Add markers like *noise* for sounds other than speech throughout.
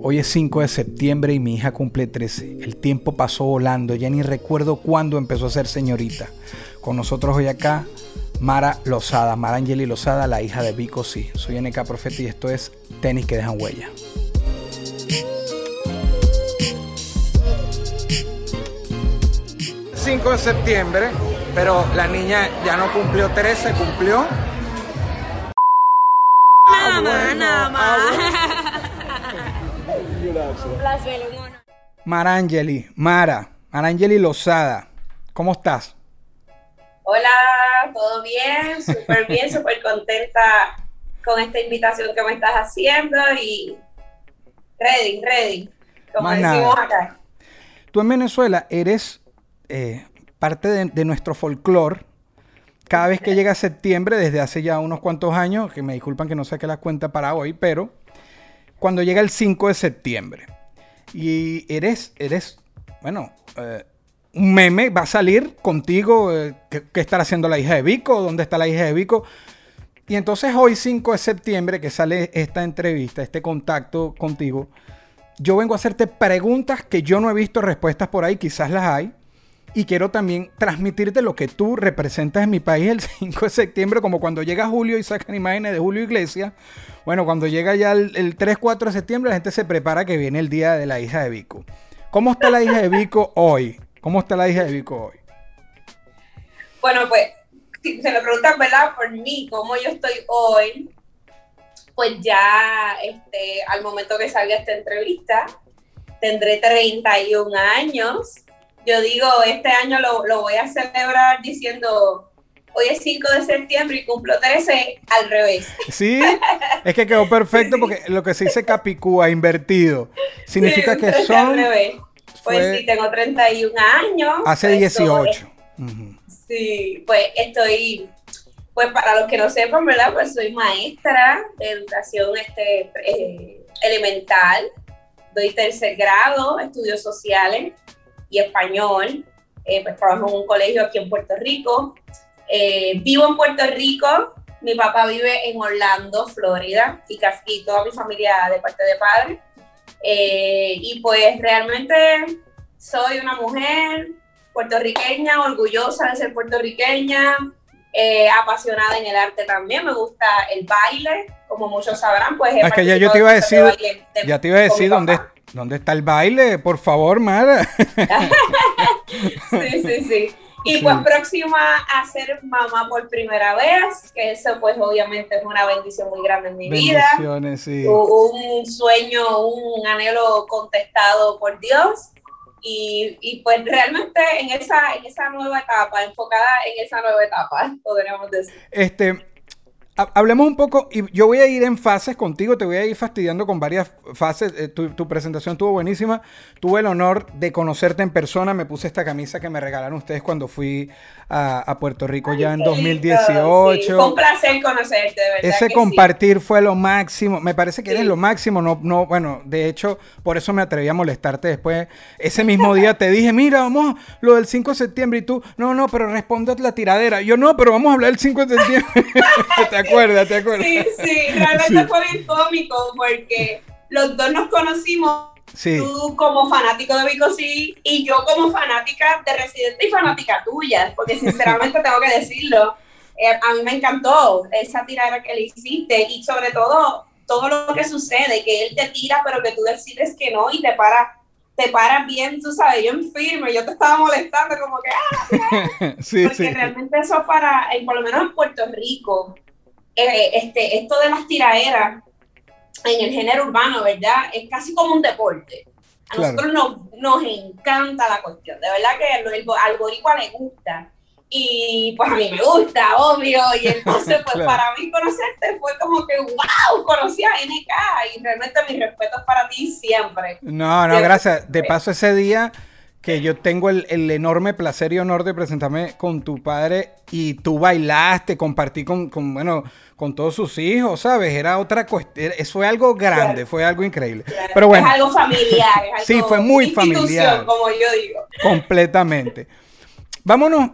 Hoy es 5 de septiembre y mi hija cumple 13. El tiempo pasó volando, ya ni recuerdo cuándo empezó a ser señorita. Con nosotros hoy acá, Mara Lozada, Mara Angeli Lozada, la hija de Vico Sí. Soy NK Profeta y esto es Tenis que dejan huella. ...5 de septiembre, pero la niña ya no cumplió 13, cumplió... Nada más, nada más. Marangeli, Mara, Marangeli Lozada, ¿cómo estás? Hola, todo bien, súper bien, *laughs* súper contenta con esta invitación que me estás haciendo y ready, ready, como decimos acá. Tú en Venezuela eres eh, parte de, de nuestro folclore. Cada vez que llega septiembre, desde hace ya unos cuantos años, que me disculpan que no saque la cuenta para hoy, pero cuando llega el 5 de septiembre y eres, eres bueno, eh, un meme va a salir contigo, eh, ¿qué, estará haciendo la hija de Vico? ¿Dónde está la hija de Vico? Y entonces hoy 5 de septiembre que sale esta entrevista, este contacto contigo, yo vengo a hacerte preguntas que yo no he visto respuestas por ahí, quizás las hay, y quiero también transmitirte lo que tú representas en mi país el *laughs* 5 de septiembre, como cuando llega Julio y sacan imágenes de Julio Iglesias. Bueno, cuando llega ya el, 3-4 de septiembre, la gente se prepara que viene el día de la hija de Vico. ¿Cómo está la hija de Vico hoy? ¿Cómo está la hija de Vico hoy? Bueno, pues, si se lo preguntan, ¿verdad? Por mí, cómo yo estoy hoy, pues ya este, al momento que salga esta entrevista, tendré 31 años yo digo, este año lo, lo, voy a celebrar diciendo, hoy es 5 de septiembre y cumplo 13 al revés. Sí, *laughs* es que quedó perfecto porque lo que se dice capicúa, invertido, significa que son... Al revés. Pues sí, tengo 31 años. Hace 18. Pues sí, pues estoy, pues para los que no sepan, ¿verdad? Pues soy maestra de educación este, eh, elemental, doy tercer grado, estudios sociales y español. Eh, pues trabajo en un colegio aquí en Puerto Rico. Eh, vivo en Puerto Rico. Mi papá vive en Orlando, Florida, y casi toda mi familia de parte de padre. Eh, y pues realmente soy una mujer puertorriqueña, orgullosa de ser puertorriqueña, apasionada en el arte también. Me gusta el baile, como muchos sabrán, pues. Es que ya yo te iba a decir, ya te iba a decir dónde, ¿Dónde está el baile? Por favor, Mara. *laughs* sí, sí, sí. Y pues próxima a ser mamá por primera vez, que eso pues obviamente es una bendición muy grande en mi vida. Bendiciones, sí. Un sueño, un anhelo contestado por Dios. Y, y, pues realmente en esa, en esa nueva etapa, enfocada en esa nueva etapa, *laughs* podríamos decir. Este, Hablemos un poco, y yo voy a ir en fases contigo, te voy a ir fastidiando con varias fases. Eh, tu, presentación estuvo buenísima. Tuve el honor de conocerte en persona. Me puse esta camisa que me regalaron ustedes cuando fui a, Puerto Rico ya en 2018. Fue un placer conocerte, de verdad. Ese compartir fue lo máximo. Me parece que eres lo máximo. No, no, bueno, de hecho, por eso me atreví a molestarte después. Ese mismo día te dije, mira, vamos, lo del 5 de septiembre. Y tú, no, no, pero responde la tiradera. Yo, no, pero vamos a hablar del 5 de septiembre. *laughs* acuerdas, te acuerdas. Sí, sí, realmente fue bien cómico porque los dos nos conocimos. Tú como fanático de Vico sí y yo como fanática de Residente y fanática tuya, porque *laughs* sinceramente tengo que decirlo, eh, a mí me encantó esa tirada que le hiciste y sobre todo todo lo que sucede, que él te tira pero que tú decides que no y te para te paras bien, tú sabes, yo en firme, yo te estaba molestando como que, ah, *laughs* sí, porque realmente eso para, por lo menos en Puerto Rico, eh, este, esto de las tiraderas en el género urbano, ¿verdad? Es casi como un deporte. A nosotros nos, nos, encanta la cuestión. De verdad que al boricua le gusta. y pues a mí me gusta, obvio, y entonces *laughs* pues Claro. para mí conocerte fue como que, wow, conocí a NK y realmente mi respeto es para ti siempre. No, no, Siempre. gracias. De paso, ese día que yo tengo el, el enorme placer y honor de presentarme con tu padre y tú bailaste, compartí con, con, bueno, con todos sus hijos, ¿sabes? Era otra cuestión, fue algo grande, Claro. fue algo increíble. Pero bueno, Es algo familiar, es algo Sí, fue muy familiar. como yo digo. completamente. Vámonos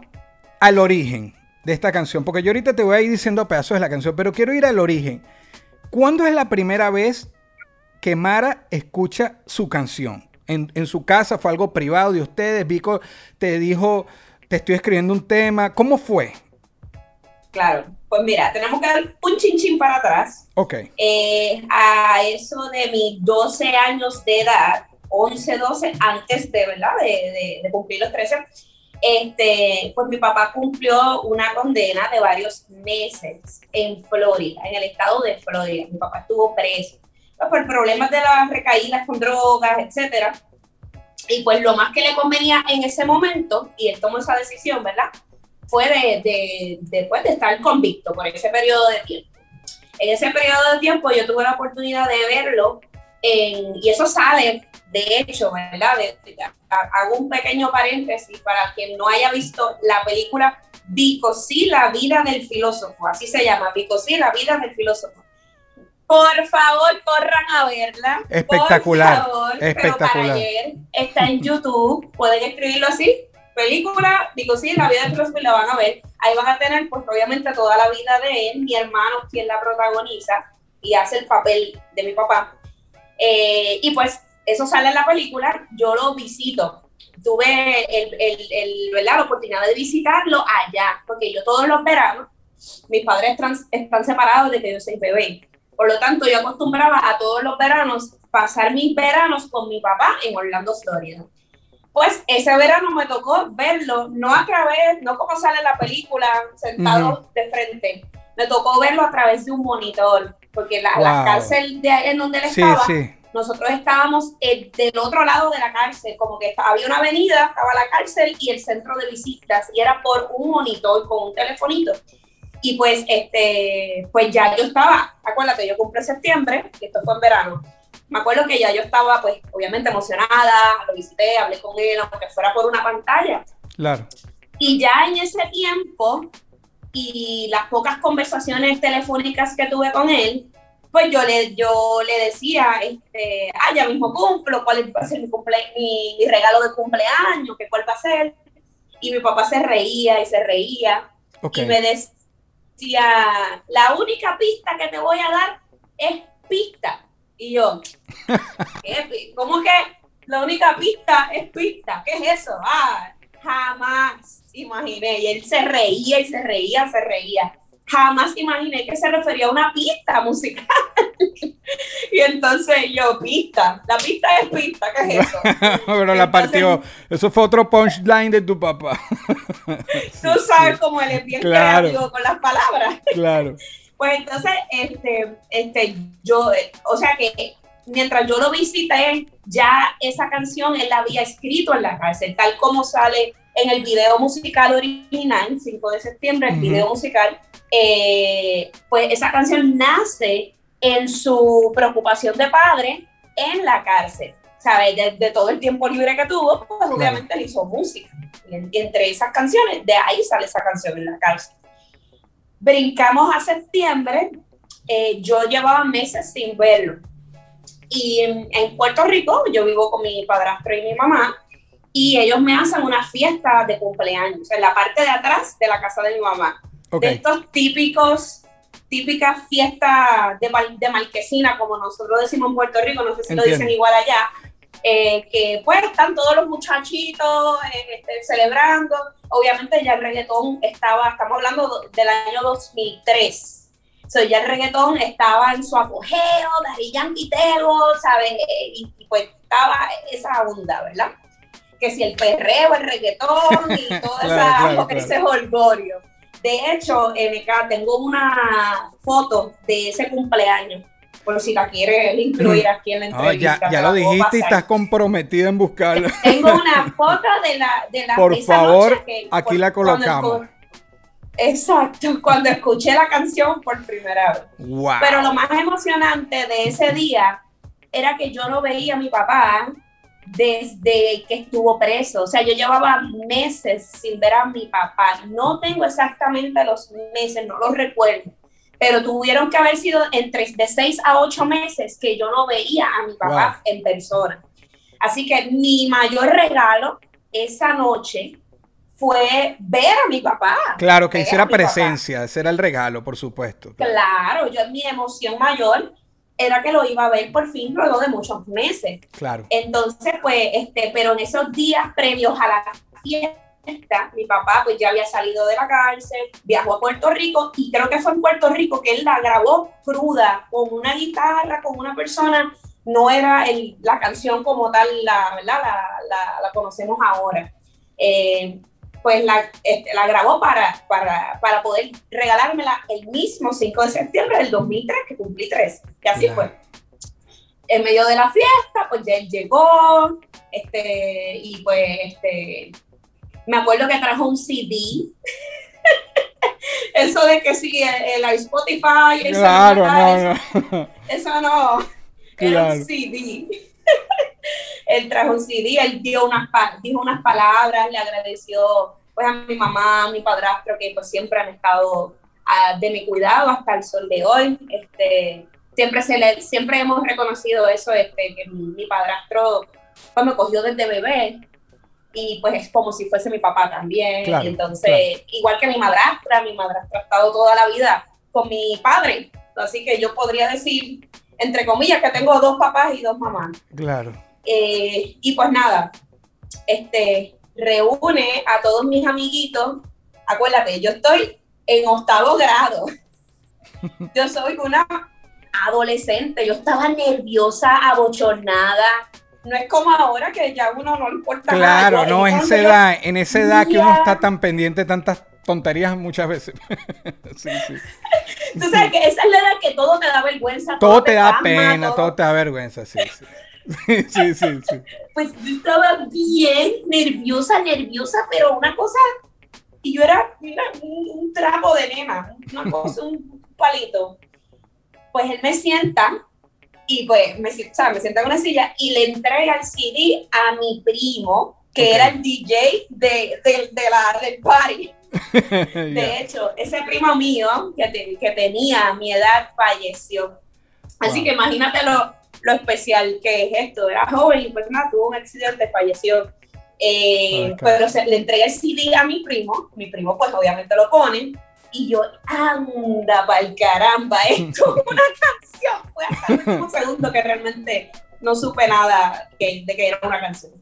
al origen de esta canción, porque yo ahorita te voy a ir diciendo pedazos de la canción, pero quiero ir al origen. ¿Cuándo es la primera vez que Mara escucha su canción? En, en su casa fue algo privado de ustedes. Vico te dijo, te estoy escribiendo un tema. ¿Cómo fue? Claro, pues mira, tenemos que dar un chinchín para atrás. Ok. Eh, a eso de mis 12 años de edad, 11, 12, antes de, ¿verdad? De, de- de cumplir los 13, este, pues mi papá cumplió una condena de varios meses en Florida, en el estado de Florida. Mi papá estuvo preso pues, por problemas de las recaídas con drogas, etcétera. Y pues lo más que le convenía en ese momento, y él tomó esa decisión, ¿verdad? Fue de, de, de, pues, de estar convicto por ese periodo de tiempo. En ese periodo de tiempo yo tuve la oportunidad de verlo y eso sale, de hecho, ¿verdad? Hago un pequeño paréntesis para quien no haya visto la película Bicosí, la vida del filósofo, así se llama, Bicosí, la vida del filósofo. Por favor, corran a verla. Por Espectacular, favor, pero espectacular. para ayer está en YouTube, pueden escribirlo así, película, Bicosí, la vida del filósofo y la van a ver. Ahí van a tener, pues obviamente, toda la vida de él, mi hermano, quien la protagoniza y hace el papel de mi papá. Eh, y pues eso sale en la película, yo lo visito. Tuve el, el, el- ¿verdad? la oportunidad de visitarlo allá, porque yo todos los veranos, mis padres están separados desde que yo soy bebé. Por lo tanto, yo acostumbraba a todos los veranos pasar mis veranos con mi papá en Orlando, Florida. Pues ese verano me tocó verlo, no a través, no como sale en la película, sentado de frente, me tocó verlo a través de un monitor, porque la, la Wow. cárcel de en donde él Sí, estaba, sí. nosotros estábamos eh, del otro lado de la cárcel, como que estaba- había una avenida, estaba la cárcel y el centro de visitas, y era por un monitor con un telefonito. Y pues, este, pues ya yo estaba, acuérdate, yo cumplí en septiembre, y esto fue en verano. Me acuerdo que ya yo estaba, pues, obviamente emocionada, lo visité, hablé con él, aunque fuera por una pantalla. Claro. Y ya en ese tiempo y las pocas conversaciones telefónicas que tuve con él, pues yo le, yo le decía, este, ah, ya mismo cumplo, cuál va a ser mi, cumple, mi, mi regalo de cumpleaños, que cuál va a ser. Y mi papá se reía y se reía Ok. y me decía, la única pista que te voy a dar es pista. Y yo, ¿qué ¿cómo que la única pista es pista? ¿Qué es eso? Ah, jamás imaginé. Y él se reía y se reía, se reía. Jamás imaginé que se refería a una pista musical. *laughs* y entonces yo, pista, la pista es pista, ¿qué es *laughs* eso? Pero la Entonces- partió. Eso fue otro punchline de tu papá. *laughs* Tú sabes cómo él es bien Claro. creativo con las palabras. claro. Pues entonces, este, este, yo, o sea que mientras yo lo visité, ya esa canción él la había escrito en la cárcel, tal como sale en el video musical original, 5 de septiembre, el video musical, eh, pues esa canción nace en su preocupación de padre en la cárcel. ¿Sabes? De, de todo el tiempo libre que tuvo, pues obviamente él hizo música. Y entre esas canciones, de ahí sale esa canción en la cárcel. Brincamos a septiembre, eh, yo llevaba meses sin verlo. Y en, en Puerto Rico, yo vivo con mi padrastro y mi mamá, y ellos me hacen una fiesta de cumpleaños en la parte de atrás de la casa de mi mamá. Ok. De estos típicos, típicas fiestas de, de marquesina, como nosotros decimos en Puerto Rico, no sé si lo Entiendo. dicen igual allá, eh, que pues están todos los muchachitos eh, este, celebrando. Obviamente ya el reggaetón estaba, estamos hablando do- del año 2003. So, ya el reggaetón estaba en su apogeo, Daddy Yankee ¿sabes? Eh, Y, y pues estaba esa onda, ¿verdad? Que si el perreo, el reggaetón y todo *laughs* Claro, esa- claro, claro. ese holgorio. De hecho, MK, tengo una foto de ese cumpleaños por si la quieres incluir aquí en la entrevista. ya, lo dijiste y estás comprometida en buscarla. *laughs* Tengo una foto de la de la Por favor, noche que- aquí por- la colocamos. Exacto, cuando escuché la canción por primera vez. wow. Pero lo más emocionante de ese día era que yo no veía a mi papá desde que estuvo preso. O sea, yo llevaba meses sin ver a mi papá. No tengo exactamente los meses, no los recuerdo. Pero tuvieron que haber sido entre de seis a ocho meses que yo no veía a mi papá en persona. Así que mi mayor regalo esa noche fue ver a mi papá. Claro, que hiciera papá. presencia, ese era el regalo, por supuesto. Claro, yo mi emoción mayor era que lo iba a ver por fin luego de muchos meses. Claro. Entonces, pues, este, pero en esos días previos a la fiesta, mi papá pues ya había salido de la cárcel, viajó a Puerto Rico y creo que fue en Puerto Rico que él la grabó cruda con una guitarra, con una persona, no era el, la canción como tal, la, ¿verdad? La, la, la conocemos ahora. Eh, pues la, este, la grabó para, para, para poder regalármela el mismo 5 de septiembre del 2003, que cumplí tres, que así Claro. fue. En medio de la fiesta, pues ya él llegó, este, y pues, este, me acuerdo que trajo un CD. *laughs* Eso de que sí, el, el Spotify, el Claro, no, no. eso no, *laughs* era Claro. un CD. Él trajo un CD, él dio unas, dijo unas palabras, le agradeció pues a mi mamá, a mi padrastro, que pues siempre han estado ah, de mi cuidado hasta el sol de hoy. Este, siempre, se le, siempre hemos reconocido eso, este, que mi, mi padrastro pues, me cogió desde bebé y pues es como si fuese mi papá también. Claro, entonces, igual que mi madrastra, mi madrastra ha estado toda la vida con mi padre. Así que yo podría decir, entre comillas, que tengo dos papás y dos mamás. Claro. Eh, y pues nada, este, reúne a todos mis amiguitos. Acuérdate, yo estoy en octavo grado. *laughs* Yo soy una adolescente, yo estaba nerviosa, abochornada. No es como ahora que ya uno no le importa nada. Claro, no, en esa edad, en esa edad que uno está tan pendiente de tantas tonterías muchas veces. *laughs* sí, sí. Tú sabes que esa es la edad que todo te da vergüenza. Todo te da pena, todo te da vergüenza, sí, sí. *laughs* Sí, sí, sí. pues yo estaba bien nerviosa, nerviosa, pero una cosa, y yo era un, un trapo de nena, una *laughs* cosa, un palito. Pues él me sienta y pues me, o sea, me sienta en una silla y le entrega el CD a mi primo, que Ok. era el DJ de, de- de la, del party. *laughs* De hecho, ese primo mío que, te- que tenía mi edad falleció. Así Wow. que imagínate lo, especial que es esto. Era joven y pues nada, tuvo un accidente, falleció. Eh, pero se, le entregué el CD a mi primo. Mi primo, pues obviamente lo pone. Y yo, anda, pa'l caramba, *laughs* esto es una canción. Fue hasta el último *laughs* segundo que realmente no supe nada que- de que era una canción.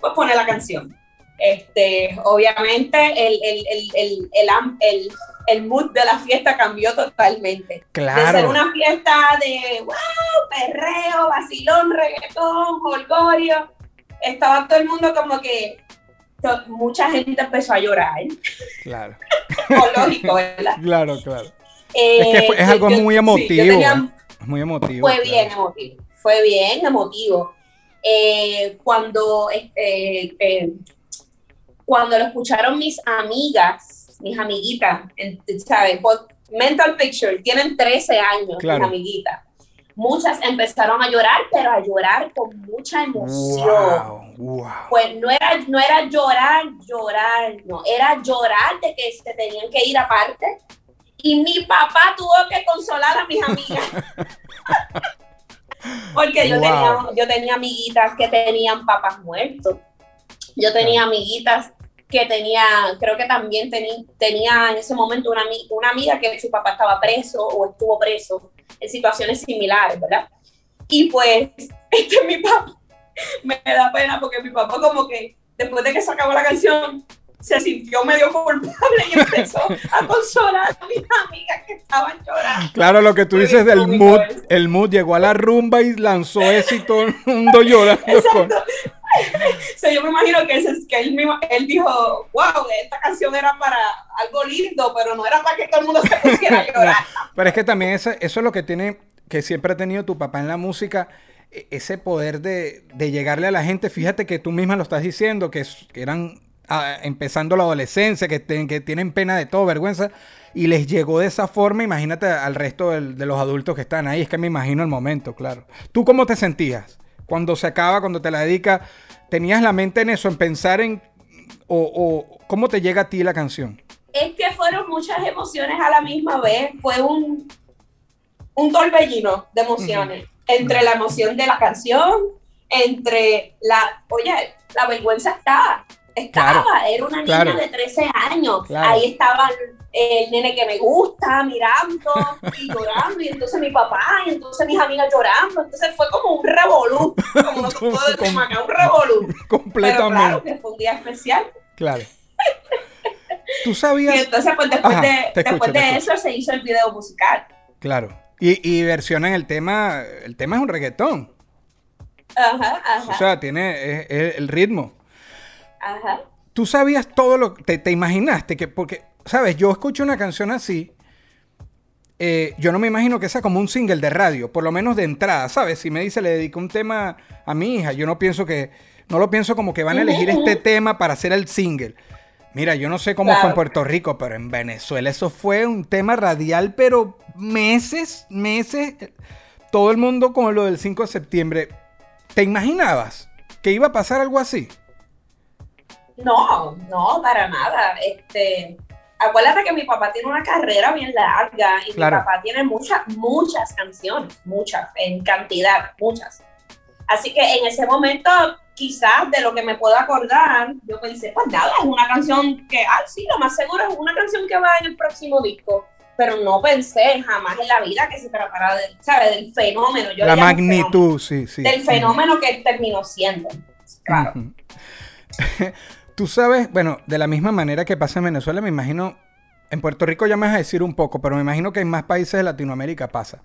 Pues pone la canción. Este, obviamente el, el, el, el, el, mood de la fiesta cambió totalmente. De ser Claro. una fiesta de wow, perreo, vacilón, reggaetón, holgorio. Estaba todo el mundo como que mucha gente empezó a llorar. Claro, *laughs* O lógico, ¿verdad? claro, claro. Eh, Es que fue- es yo- algo yo- muy sí, emotivo, tenía- ¿eh? Es muy emotivo. fue claro. bien emotivo, fue bien emotivo. Eh, cuando, este, eh, cuando lo escucharon mis amigas, mis amiguitas, ¿sabes? Mental Picture, tienen 13 años, Claro. mis amiguitas. Muchas empezaron a llorar, pero a llorar con mucha emoción. Wow, wow. Pues no era, no era llorar, llorar, no, era llorar de que se tenían que ir aparte. Y mi papá tuvo que consolar a mis amigas. *laughs* Porque yo, Wow. tenía, yo tenía amiguitas que tenían papás muertos. Yo tenía amiguitas que tenía, creo que también teni- tenía en ese momento una, una amiga que su papá estaba preso o estuvo preso en situaciones similares, ¿verdad? Y pues, *laughs* este mi papá, me da pena porque mi papá como que después de que se acabó la canción, se sintió medio culpable y empezó a consolar a mis amigas que estaban llorando. Claro, lo que tú dices del mood, eso. el mood llegó a la rumba y lanzó eso y todo el mundo llorando. *laughs* con- Exacto. *laughs* O sea, yo me imagino que, ese- que él, mismo, él dijo, wow, esta canción era para algo lindo, pero no era para que todo el mundo se pusiera a *laughs* llorar. Pero es que también eso, eso es lo que tiene que siempre ha tenido tu papá en la música, e- ese poder de, de llegarle a la gente, fíjate que tú misma lo estás diciendo, que, eran empezando la adolescencia, que, ten- que tienen pena de todo, vergüenza, y les llegó de esa forma, imagínate al resto del- de los adultos que están ahí, es que me imagino el momento, claro. ¿Tú cómo te sentías cuando se acaba, cuando te la dedicas? ¿Tenías la mente en eso, en pensar en, o, o cómo te llega a ti la canción? Es que fueron muchas emociones a la misma vez. Fue un, un torbellino de emociones. Entre la emoción de la canción, entre la. Oye, la vergüenza estaba. Estaba. Claro, Era una niña claro. de 13 años. Claro. Ahí estaba el nene que me gusta mirando y llorando. Y entonces mi papá, y entonces mis amigas llorando. Entonces fue como un revolú. Como no te puedo decir Como- más que un revolú. *laughs* Pero claro Completamente. que fue un día especial. Claro. Tú Y sabías. entonces, pues después Ajá, de, escucho, después de eso se hizo el video musical. Claro. Y, y versionan el tema. El tema es un reggaetón. Ajá, ajá, O sea, tiene es el ritmo. Ajá. Tú sabías todo lo te, te imaginaste que, porque, sabes, yo escucho una canción así. eh, yo no me imagino que sea como un single de radio, por lo menos de entrada, ¿sabes? Si me dice le dedico un tema a mi hija, yo no pienso que, no lo pienso como que van a elegir este tema para hacer el single. Mira, yo no sé cómo fue en Claro. Puerto Rico, pero en Venezuela eso fue un tema radial, pero meses, meses, todo el mundo con lo del 5 de septiembre. ¿Te imaginabas que iba a pasar algo así? No, no, para nada. Este, acuérdate que mi papá tiene una carrera bien larga y Claro. mi papá tiene muchas, muchas canciones, muchas, en cantidad, muchas. Así que en ese momento, quizás de lo que me puedo acordar, yo pensé, pues nada, es una canción que, ah, sí, lo más seguro es una canción que va en el próximo disco. Pero no pensé jamás en la vida que se tratara de, ¿sabes? del fenómeno. Yo La fenómeno. magnitud, sí, sí. Del fenómeno que terminó siendo. Claro. *laughs* Tú sabes, bueno, de la misma manera que pasa en Venezuela, me imagino, en Puerto Rico ya me vas a decir un poco, pero me imagino que en más países de Latinoamérica pasa.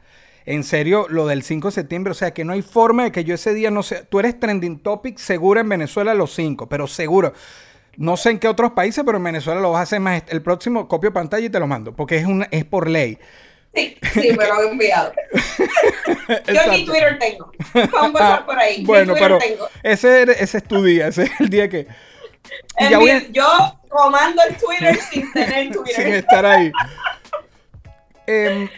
En serio, lo del 5 de septiembre, o sea, que no hay forma de que yo ese día no sé, tú eres trending topic seguro en Venezuela los 5, pero seguro. No sé en qué otros países, pero en Venezuela lo vas a hacer más. El próximo copio pantalla y te lo mando, porque es, una, es por ley. Sí, sí, me lo han enviado. *laughs* Yo ni. Twitter tengo. Vamos a empezar por ahí. Bueno, pero tengo. ese, ese es tu día, ese es el día que... ya voy a- Yo comando el Twitter *laughs* sin tener Twitter. sin estar ahí. Em,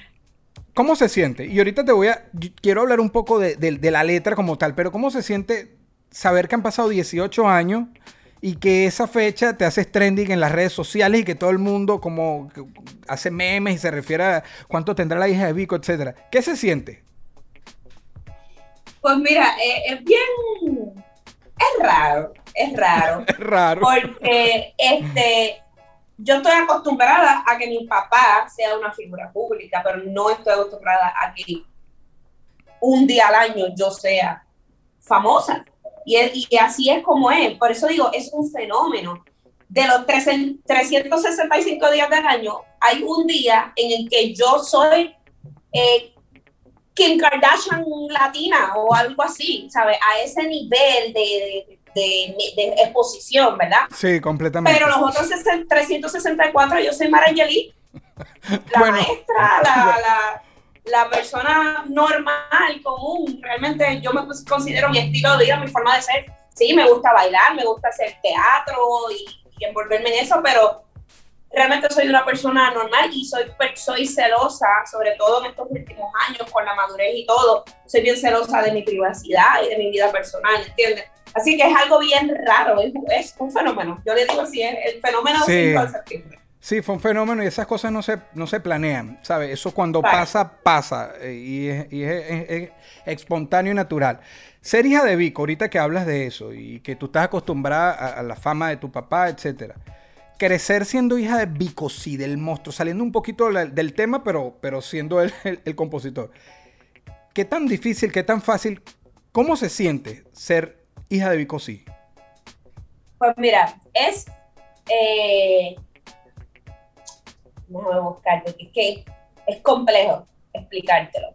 ¿Cómo se siente? Y ahorita te voy a. Quiero hablar un poco de, de- de la letra como tal, pero ¿cómo se siente saber que han pasado 18 años y que esa fecha te haces trending en las redes sociales y que todo el mundo como hace memes y se refiere a cuánto tendrá la hija de Vico, etcétera? ¿Qué se siente? Pues mira, eh, es bien. Es raro, es raro. *laughs* Es raro. Porque este, yo estoy acostumbrada a que mi papá sea una figura pública, pero no estoy acostumbrada a que un día al año yo sea famosa. Y, es- y así es como es. Por eso digo, es un fenómeno. De los 300 365 días del año, hay un día en el que yo soy eh, Kim Kardashian latina o algo así, ¿sabes? A ese nivel de, de- de- de exposición, ¿verdad? Sí, completamente. Pero los otros 60 364, yo soy Mara Angelí, la Bueno. maestra, la, la, la persona normal, común. Realmente yo me considero mi estilo de vida, mi forma de ser. Sí, me gusta bailar, me gusta hacer teatro y, y envolverme en eso, pero realmente soy una persona normal y soy, per- soy celosa, sobre todo en estos últimos años, con la madurez y todo. Soy bien celosa de mi privacidad y de mi vida personal, ¿entiendes? Así que es algo bien raro, es, es un fenómeno. Yo le digo así, es el fenómeno Sí. 5 de septiembre. Sí, fue un fenómeno y esas cosas no se, no se planean, ¿sabes? Eso cuando pasa, pasa. eh, y es, y es- es- es espontáneo y natural. Ser hija de Vico, ahorita que hablas de eso y que tú estás acostumbrada a, a la fama de tu papá, etcétera. Crecer siendo hija de Vico, sí, del monstruo, saliendo un poquito la- del tema, pero, pero siendo él *laughs* el, el compositor. ¿Qué tan difícil, qué tan fácil, cómo se siente ser hija de Vico, sí? Pues mira, es. Eh, déjame buscarte, que es que es complejo explicártelo.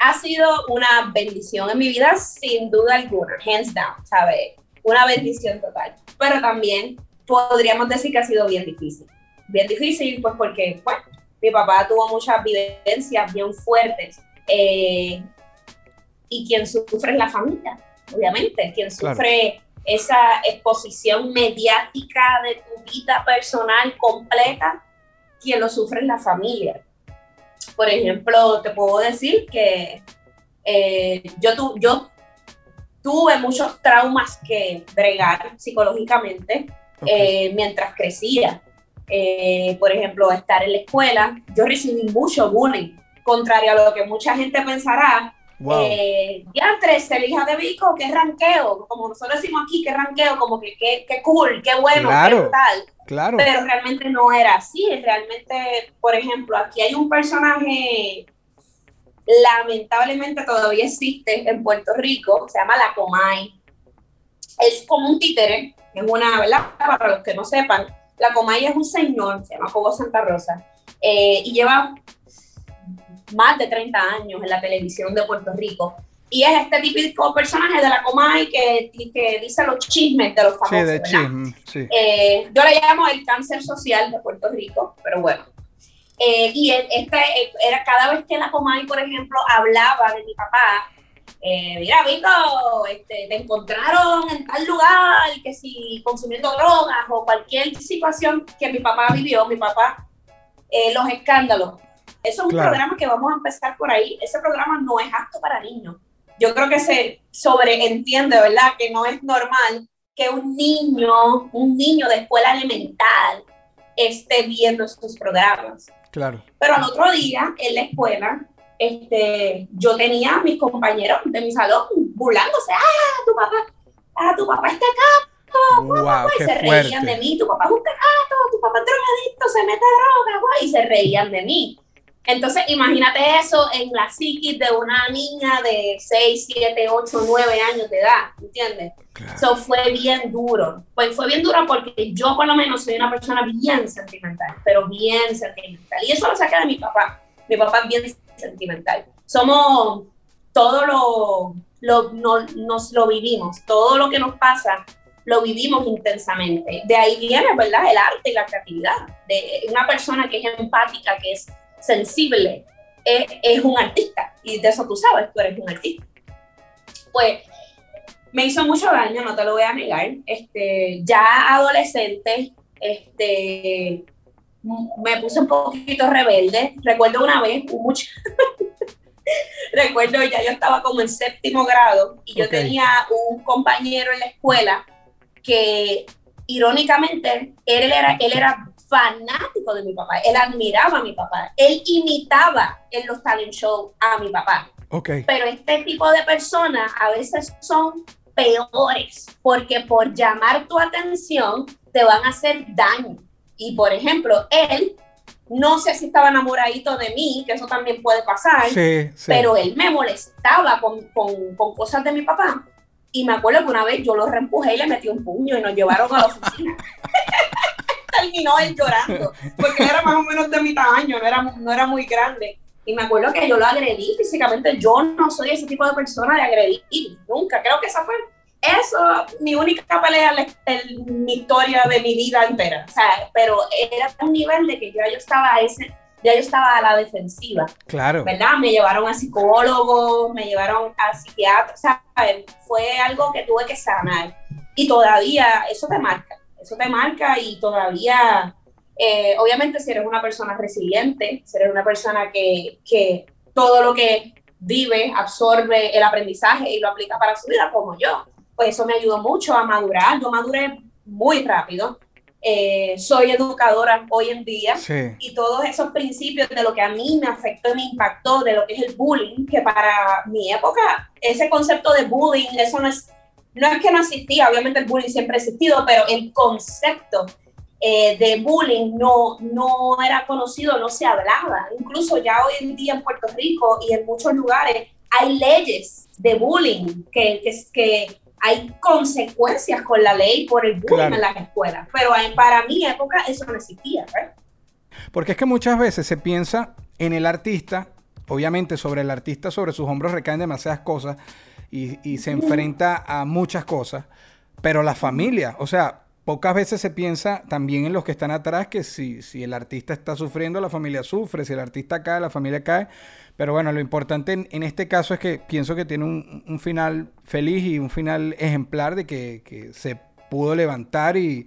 Ha sido una bendición en mi vida, sin duda alguna, hands down, ¿sabes? Una bendición total. Pero también podríamos decir que ha sido bien difícil. Bien difícil, pues porque, bueno, mi papá tuvo muchas vivencias bien fuertes. Eh, y quien sufre es la familia, obviamente. Quien sufre esa exposición mediática de tu vida personal completa, quien lo sufre es la familia. Por ejemplo, te puedo decir que eh, yo, tu, yo tuve muchos traumas que bregar psicológicamente eh, mientras crecía. Eh, por ejemplo, estar en la escuela, yo recibí mucho bullying, contrario a lo que mucha gente pensará. Wow. Eh, el hija de Vico, qué ranqueo, como nosotros decimos aquí, qué ranqueo, como que qué, cool, qué bueno, qué brutal. Claro. Pero realmente no era así. Realmente, por ejemplo, aquí hay un personaje, lamentablemente todavía existe en Puerto Rico, se llama La Comay. Es como un títere, es una, ¿verdad? Para los que no sepan, la Comay es un señor, se llama Cobo Santa Rosa, eh, y lleva más de 30 años en la televisión de Puerto Rico. Y es este típico personaje de la Comay que, que dice los chismes de los famosos. Sí, de chismes, sí. Eh, yo le llamo el cáncer social de Puerto Rico, pero bueno. Eh, y este era cada vez que la Comay, por ejemplo, hablaba de mi papá, eh, mira, Vico, este, te encontraron en tal lugar, que si consumiendo drogas o cualquier situación que mi papá vivió, mi papá, eh, los escándalos. Eso es un programa que vamos a empezar por ahí. Ese programa no es apto para niños. Yo creo que se sobreentiende, ¿verdad? Que no es normal que un niño, un niño de escuela elemental, esté viendo estos programas. Claro. Pero al otro día, en la escuela, este, yo tenía a mis compañeros de mi salón burlándose, ah, tu papá, ah, tu papá está acá, wow, y se reían de mí, tu papá es un cacato, tu papá es drogadicto, se mete droga, y se reían de mí. Entonces, imagínate eso en la psiquis de una niña de 6, 7, 8, 9 años de edad, ¿entiendes? Eso fue bien duro. Pues fue bien duro porque yo por lo menos soy una persona bien sentimental, pero bien sentimental. Y eso lo saqué de mi papá. Mi papá es bien sentimental. Somos, todo lo, lo nos lo vivimos, todo lo que nos pasa lo vivimos intensamente. De ahí viene, ¿verdad? El arte y la creatividad. De una persona que es empática, que es sensible, es, es un artista. Y de eso tú sabes, tú eres un artista. Pues me hizo mucho daño, no te lo voy a negar. Este, ya adolescente, este, me puse un poquito rebelde. Recuerdo una vez, mucho, *laughs* recuerdo ya yo estaba como en séptimo grado y yo tenía un compañero en la escuela que irónicamente él era, él era fanático de mi papá, él admiraba a mi papá, él imitaba en los talent shows a mi papá. Okay. Pero este tipo de personas a veces son peores porque por llamar tu atención te van a hacer daño. Y por ejemplo, él, no sé si estaba enamoradito de mí, que eso también puede pasar, pero él me molestaba con, con, con, cosas de mi papá. Y me acuerdo que una vez yo lo reempujé y le metí un puño y nos llevaron a la oficina. *laughs* Terminó él llorando, porque era más o menos de mi tamaño, no era, no era muy grande. Y me acuerdo que yo lo agredí físicamente. Yo no soy ese tipo de persona de agredir, nunca. Creo que esa fue eso, mi única pelea en mi historia de mi vida entera. O sea, pero era un nivel de que ya yo estaba a ese, ya yo estaba a la defensiva. Claro. ¿Verdad? Me llevaron a psicólogos, me llevaron a psiquiatras. O sea, fue algo que tuve que sanar. Y todavía eso te marca. Eso te marca y todavía, eh, obviamente, si eres una persona resiliente, si eres una persona que, que todo lo que vive absorbe el aprendizaje y lo aplica para su vida, como yo pues eso me ayudó mucho a madurar. Yo maduré muy rápido. Eh, soy educadora hoy en día y todos esos principios de lo que a mí me afectó y me impactó, de lo que es el bullying, que para mi época, ese concepto de bullying, eso no es, no es que no existía, obviamente el bullying siempre ha existido, pero el concepto eh, de bullying no, no era conocido, no se hablaba. Incluso ya hoy en día en Puerto Rico y en muchos lugares hay leyes de bullying que, que, que hay consecuencias con la ley por el bullying en las escuelas, pero para mi época eso no existía. Porque es que muchas veces se piensa en el artista, obviamente sobre el artista, sobre sus hombros recaen demasiadas cosas y, se enfrenta a muchas cosas, pero la familia, o sea, pocas veces se piensa también en los que están atrás que si, si el artista está sufriendo, la familia sufre, si el artista cae, la familia cae. Pero bueno, lo importante en, este caso es que pienso que tiene un, final feliz y un final ejemplar de que, se pudo levantar y,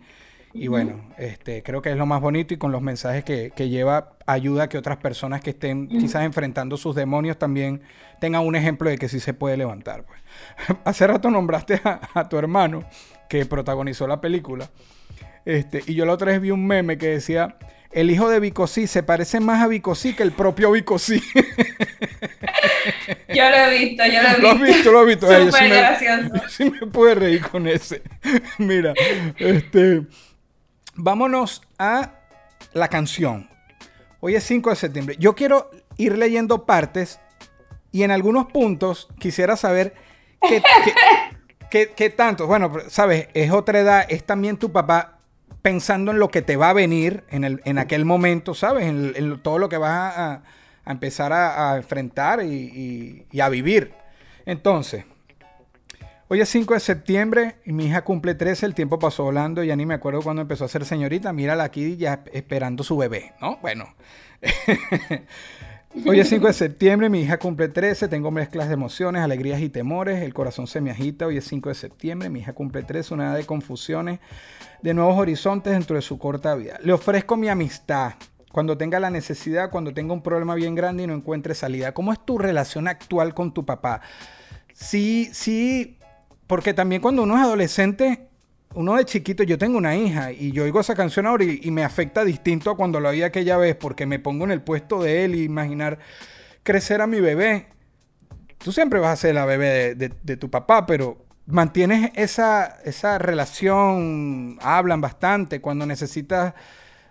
bueno, este, creo que es lo más bonito y con los mensajes que, lleva ayuda a que otras personas que estén quizás enfrentando sus demonios también tengan un ejemplo de que sí se puede levantar. Pues. *laughs* Hace rato nombraste a, tu hermano que protagonizó la película. Este, y yo la otra vez vi un meme que decía, el hijo de Vicosí se parece más a Vicosí que el propio Vicosí. *laughs* yo lo he visto, yo lo he visto. Lo has visto, lo has visto. Súper sí gracioso. Me, *laughs* sí me pude reír con ese. Mira, este, vámonos a la canción. Hoy es 5 de septiembre. Yo quiero ir leyendo partes y en algunos puntos quisiera saber qué, qué, qué tanto. Bueno, sabes, es otra edad, es también tu papá pensando en lo que te va a venir en, el, en aquel momento, ¿sabes? En, todo lo que vas a, empezar a, enfrentar y, a vivir. Entonces, hoy es 5 de septiembre y mi hija cumple 13, el tiempo pasó volando, ya ni me acuerdo cuando empezó a ser señorita, mírala aquí ya esperando su bebé, ¿no? Bueno. *laughs* Hoy es 5 de septiembre, mi hija cumple 13, tengo mezclas de emociones, alegrías y temores, el corazón se me agita, hoy es 5 de septiembre, mi hija cumple 13, una edad de confusiones, de nuevos horizontes dentro de su corta vida. Le ofrezco mi amistad cuando tenga la necesidad, cuando tenga un problema bien grande y no encuentre salida. ¿Cómo es tu relación actual con tu papá? Sí, sí, porque también cuando uno es adolescente, uno de chiquito, yo tengo una hija y yo oigo esa canción ahora y, me afecta distinto a cuando lo oí aquella vez, porque me pongo en el puesto de él y imaginar crecer a mi bebé. Tú siempre vas a ser la bebé de tu papá, pero mantienes esa, esa relación, hablan bastante, cuando necesitas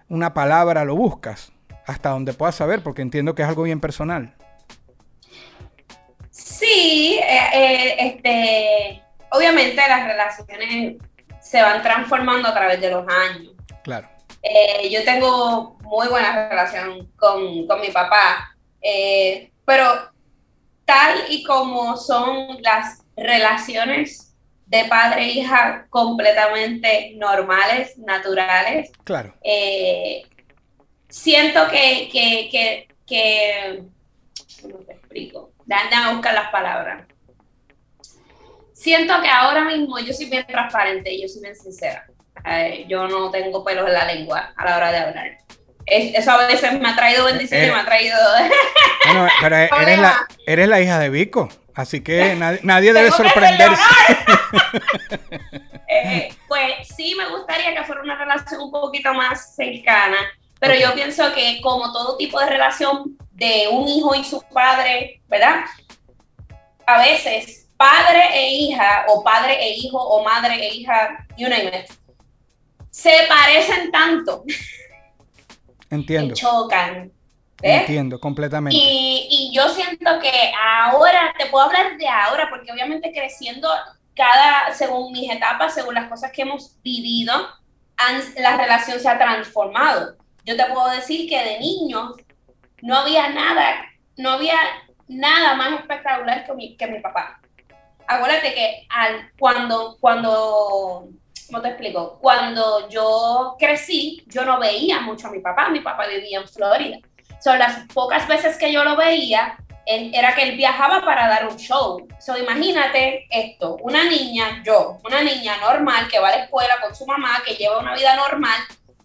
una palabra lo buscas, hasta donde puedas saber, porque entiendo que es algo bien personal. Sí, eh, eh, este, obviamente las relaciones se van transformando a través de los años. Claro. Eh, yo tengo muy buena relación con, con mi papá, pero tal y como son las relaciones de padre e hija completamente normales, naturales. Claro. Eh, siento que, que, que, que, ¿cómo te explico? Dame a buscar las palabras. Siento que ahora mismo yo soy bien transparente y yo soy bien sincera. Eh, yo no tengo pelos en la lengua a la hora de hablar. eso a veces me ha traído bendición y me ha traído... bueno, *laughs* pero eres la, eres la hija de Vico. Así que nadie, debe sorprenderse. *laughs* Eh, pues sí, me gustaría que fuera una relación un poquito más cercana, pero yo pienso que como todo tipo de relación de un hijo y su padre, ¿verdad? A veces padre e hija, o padre e hijo, o madre e hija, you name it, se parecen tanto. Entiendo. *laughs* Que chocan Entiendo, completamente. Y, yo siento que ahora, te puedo hablar de ahora, porque obviamente creciendo cada, según mis etapas, según las cosas que hemos vivido, la relación se ha transformado. Yo te puedo decir que de niños no había nada, no había nada más espectacular que mi, que mi papá. Acuérdate que al, cuando, cuando, ¿cómo te explico? Cuando yo crecí, yo no veía mucho a mi papá. Mi papá vivía en Florida. Son las pocas veces que yo lo veía, era que él viajaba para dar un show. So, imagínate esto, una niña, yo, una niña normal que va a la escuela con su mamá, que lleva una vida normal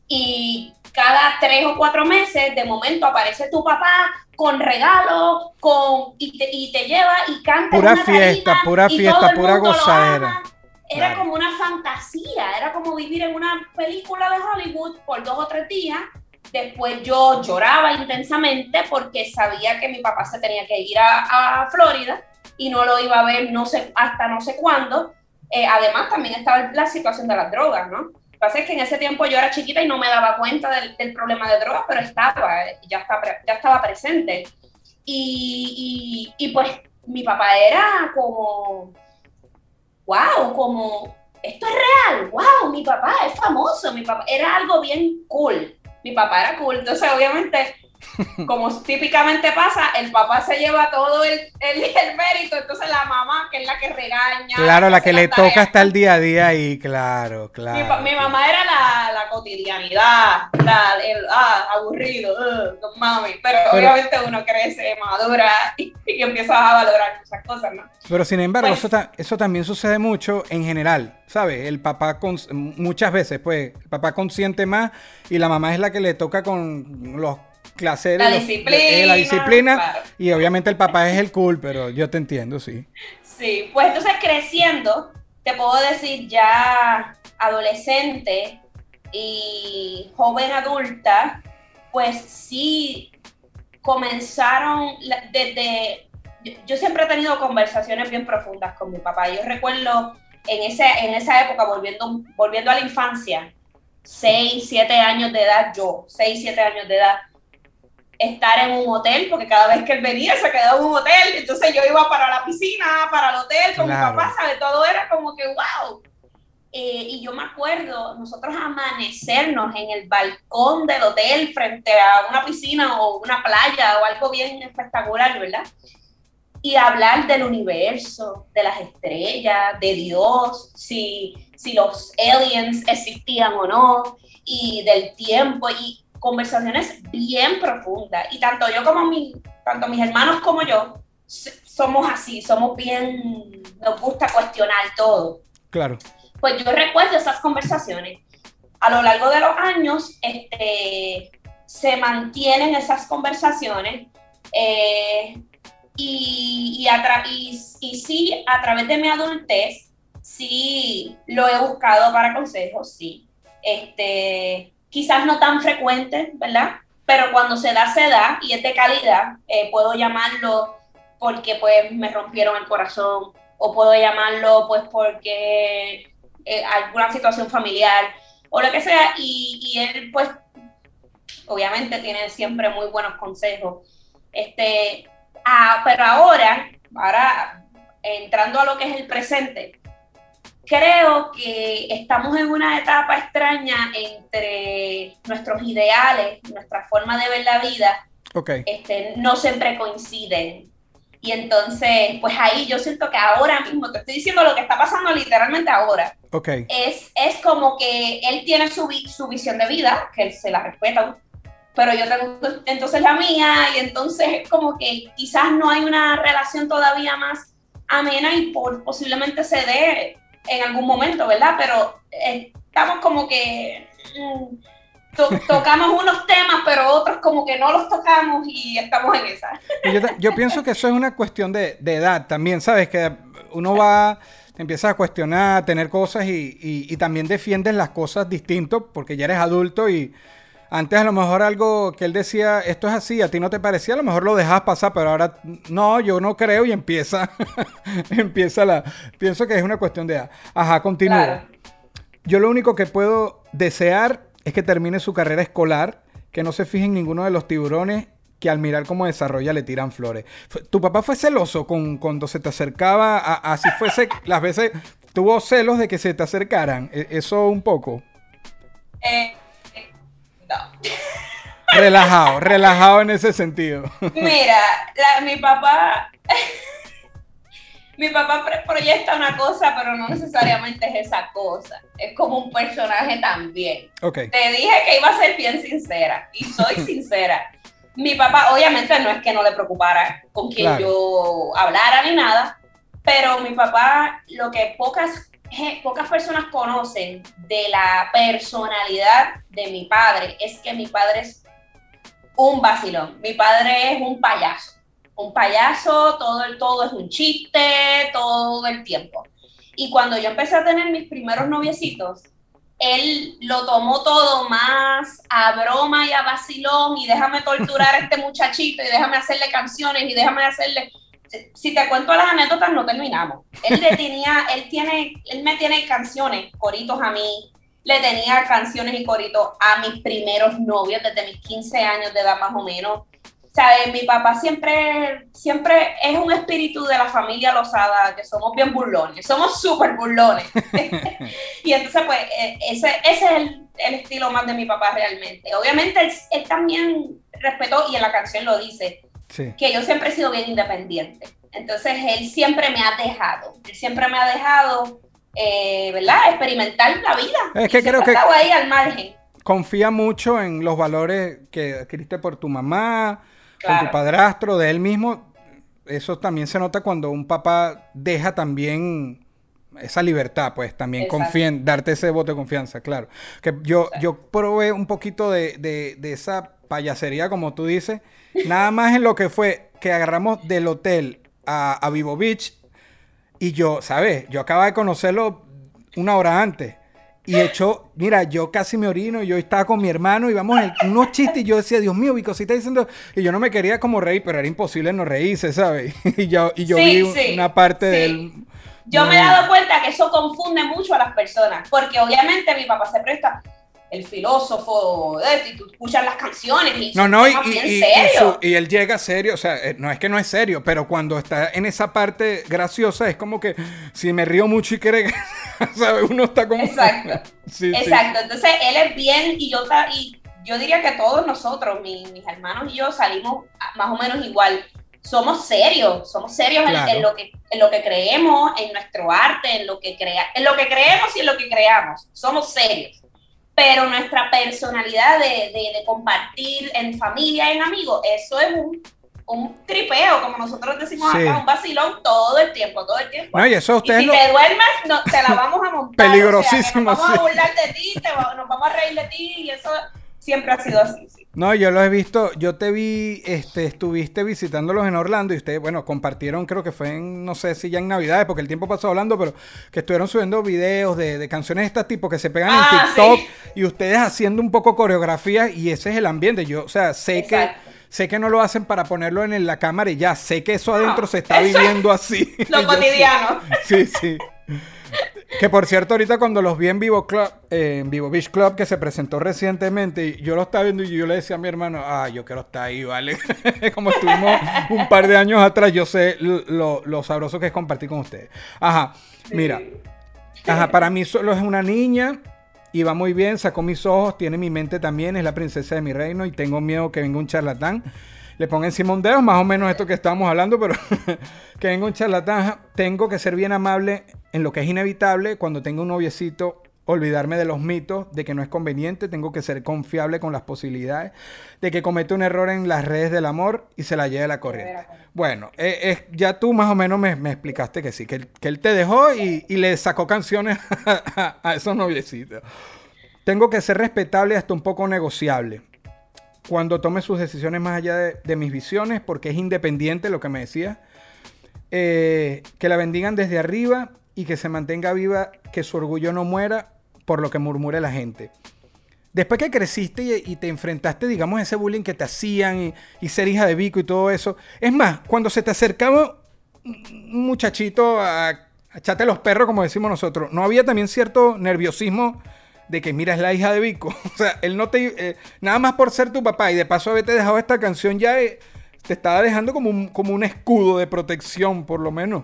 y cada tres o cuatro meses de momento aparece tu papá con regalos, con y te, y te lleva y canta. Pura fiesta, pura fiesta, pura gozadera. Era como una fantasía, era como vivir en una película de Hollywood por dos o tres días Después yo lloraba intensamente porque sabía que mi papá se tenía que ir a, Florida y no lo iba a ver no sé, hasta no sé cuándo. Eh, además, también estaba la situación de las drogas, ¿no? Pasa es que en ese tiempo yo era chiquita y no me daba cuenta del, problema de drogas, pero estaba, ya, estaba, ya estaba presente. Y, y, y pues mi papá era como, wow, como, esto es real, wow, mi papá es famoso, mi papá era algo bien cool mi papá era cool. Entonces, obviamente, como típicamente pasa, el papá se lleva todo el, el, *laughs* el, mérito, entonces la mamá, que es la que regaña. Claro, la que le toca hasta el día a día y claro, claro. Mi, mi mamá era la, la cotidianidad, la, el ah, aburrido, uh, mami, pero, pero, obviamente uno crece, madura *laughs* y, y, empieza a valorar muchas cosas, ¿no? Pero sin embargo, pues, eso, eso también sucede mucho en general, ¿sabes? El papá, con, muchas veces, pues, el papá consiente más y la mamá es la que le toca con los clase la disciplina, eh, la disciplina claro. y obviamente el papá es el cool, pero yo te entiendo, sí. Sí, pues entonces creciendo, te puedo decir ya adolescente y joven adulta, pues sí comenzaron desde yo siempre he tenido conversaciones bien profundas con mi papá. Yo recuerdo en, ese, en esa época, volviendo, volviendo a la infancia, 6, 7 años de edad, yo, 6, 7 años de edad, estar en un hotel, porque cada vez que él venía se quedaba en un hotel, entonces yo iba para la piscina, para el hotel, con claro. mi papá, ¿sabe? Todo era como que, wow. Eh, y yo me acuerdo nosotros amanecernos en el balcón del hotel frente a una piscina o una playa o algo bien espectacular, ¿verdad? Y hablar del universo, de las estrellas, de Dios, si, si los aliens existían o no, y del tiempo. Y conversaciones bien profundas. Y tanto yo como mi, tanto mis hermanos como yo somos así, somos bien, nos gusta cuestionar todo. Claro. Pues yo recuerdo esas conversaciones. A lo largo de los años, este, se mantienen esas conversaciones. Eh, y, y, a y, y sí, a través de mi adultez, sí lo he buscado para consejos, sí. Este, quizás no tan frecuente, ¿verdad? Pero cuando se da, se da y es de calidad, eh, puedo llamarlo porque pues me rompieron el corazón o puedo llamarlo pues porque eh, alguna situación familiar o lo que sea y, y, él pues obviamente tiene siempre muy buenos consejos. Este, ah, pero ahora, ahora entrando a lo que es el presente, creo que estamos en una etapa extraña entre nuestros ideales, nuestra forma de ver la vida, okay. este, no siempre coinciden. Y entonces, pues ahí yo siento que ahora mismo, te estoy diciendo lo que está pasando literalmente ahora, okay. es, es como que él tiene su, su visión de vida, que se la respeta, pero yo tengo entonces la mía, y entonces como que quizás no hay una relación todavía más amena y por, posiblemente se dé en algún momento, ¿verdad? Pero eh, estamos como que mm, to *laughs* tocamos unos temas, pero otros como que no los tocamos y estamos en esa. Yo, yo pienso que eso es una cuestión de, de, edad también, ¿sabes? Que uno va, empieza a cuestionar, a tener cosas y, y, y también defiendes las cosas distinto porque ya eres adulto y antes a lo mejor algo que él decía, esto es así, a ti no te parecía, a lo mejor lo dejas pasar, pero ahora no, yo no creo y empieza, *laughs* empieza la, pienso que es una cuestión de, ajá, continúa. Claro. Yo lo único que puedo desear es que termine su carrera escolar, que no se fije en ninguno de los tiburones que al mirar cómo desarrolla le tiran flores. ¿Tu papá fue celoso con, cuando se te acercaba, a, así fuese, las veces, tuvo celos de que se te acercaran? ¿E, ¿Eso un poco? Eh. Relajado, relajado en ese sentido. Mira, la, mi papá, *laughs* mi papá proyecta una cosa, pero no necesariamente es esa cosa. Es como un personaje también. Okay. Te dije que iba a ser bien sincera y soy *laughs* sincera. Mi papá, obviamente, no es que no le preocupara con quien claro. yo hablara ni nada, pero mi papá, lo que pocas pocas personas conocen de la personalidad de mi padre es que mi padre es un vacilón. Mi padre es un payaso. Un payaso, todo el todo es un chiste, todo el tiempo. Y cuando yo empecé a tener mis primeros noviecitos, él lo tomó todo más a broma y a vacilón y déjame torturar a este *laughs* muchachito y déjame hacerle canciones y déjame hacerle si te cuento las anécdotas, no terminamos. Él le tenía, él tiene, él me tiene canciones, coritos a mí, le tenía canciones y coritos a mis primeros novios desde mis 15 años de edad más o menos. ¿Sabes? Mi papá siempre, siempre es un espíritu de la familia Lozada, que somos bien burlones, somos súper burlones. *laughs* y entonces, pues, e, ese, ese es el, el estilo más de mi papá realmente. Obviamente él, él también respetó, y en la canción lo dice, Sí. que yo siempre he sido bien independiente. Entonces él siempre me ha dejado, él siempre me ha dejado, eh, ¿verdad? Experimentar la vida. Es que creo que- ahí al margen. Confía mucho en los valores que adquiriste por tu mamá, con Claro. tu padrastro, de él mismo. Eso también se nota cuando un papá deja también esa libertad, pues también confía en darte ese voto de confianza, claro. Que yo, yo probé un poquito de, de- de esa payasería, como tú dices, nada más en lo que fue que agarramos del hotel a, a Vivo Beach y yo, ¿sabes? Yo acababa de conocerlo una hora antes. Y echó, mira, yo casi me orino, yo estaba con mi hermano y vamos en unos chistes y yo decía, Dios mío, Vico, si está diciendo, y yo no me quería como reír, pero era imposible no reírse, ¿sabes? *laughs* y yo, y yo Sí, vi sí, una parte sí. del... Yo me he dado cuenta que eso confunde mucho a las personas, porque obviamente mi papá se presta el filósofo, eh, y tú escuchas las canciones y No, no, y, y- y- su- él llega serio, o sea, eh, no es que no es serio, pero cuando está en esa parte graciosa es como que si me río mucho y quiere, *laughs* ¿sabes? Uno está como... Exacto. *laughs* Sí, sí. Exacto, entonces él es bien y yo, y yo diría que todos nosotros, mi- mis hermanos y yo, salimos más o menos igual. Somos serios, somos serios en- en, lo que, en lo que creemos, en nuestro arte, en lo, que crea, en lo que creemos y en lo que creamos. Somos serios. Pero nuestra personalidad de, de- de compartir en familia, en amigos, eso es un, un tripeo, como nosotros decimos Sí. acá, un vacilón todo el tiempo, todo el tiempo. No, y eso Y ustedes si lo... te duermes, no, te la vamos a montar. Peligrosísimo, O sea, nos vamos sí. a burlar de ti, te va- nos vamos a reír de ti, y eso siempre ha sido así. sí. No, yo lo he visto, yo te vi, este, estuviste visitándolos en Orlando y ustedes, bueno, compartieron, creo que fue en, no sé si ya en Navidades, porque el tiempo pasó hablando, pero que estuvieron subiendo videos de, de canciones de este tipo que se pegan Ah, en TikTok sí. y ustedes haciendo un poco coreografía y ese es el ambiente. Yo, o sea, sé Exacto. que sé que no lo hacen para ponerlo en la cámara y ya, sé que eso adentro se está es viviendo así. Lo *laughs* cotidiano. Sí, sí. Que por cierto, ahorita cuando los vi en Vivo Club, eh, en Vivo Beach Club, que se presentó recientemente, y yo lo estaba viendo y yo le decía a mi hermano, ah, yo quiero estar ahí, ¿vale? *laughs* Como estuvimos un par de años atrás, yo sé lo, lo sabroso que es compartir con ustedes. Ajá, mira. Ajá, para mí solo es una niña y va muy bien, sacó mis ojos, tiene mi mente también, es la princesa de mi reino y tengo miedo que venga un charlatán. Le ponga encima un dedo, más o menos esto que estábamos hablando, pero *laughs* que venga un charlatán. Tengo que ser bien amable en lo que es inevitable. Cuando tengo un noviecito, olvidarme de los mitos, de que no es conveniente. Tengo que ser confiable con las posibilidades, de que comete un error en las redes del amor y se la lleve la corriente. Bueno, eh, ya tú más o menos me, explicaste que sí, que él, te dejó y, le sacó canciones *laughs* a, a esos noviecitos. Tengo que ser respetable hasta un poco negociable. Cuando tome sus decisiones más allá de, mis visiones, porque es independiente lo que me decía. Eh, que la bendigan desde arriba y que se mantenga viva, que su orgullo no muera por lo que murmure la gente. Después que creciste y, te enfrentaste, digamos, a ese bullying que te hacían y, y ser hija de Vico y todo eso. Es más, cuando se te acercaba un muchachito a, a echarte los perros, como decimos nosotros, ¿no había también cierto nerviosismo de que mira, es la hija de Vico? *laughs* O sea, él no te... eh, nada más por ser tu papá y de paso haberte dejado esta canción ya... eh, te estaba dejando como un, como un escudo de protección, por lo menos.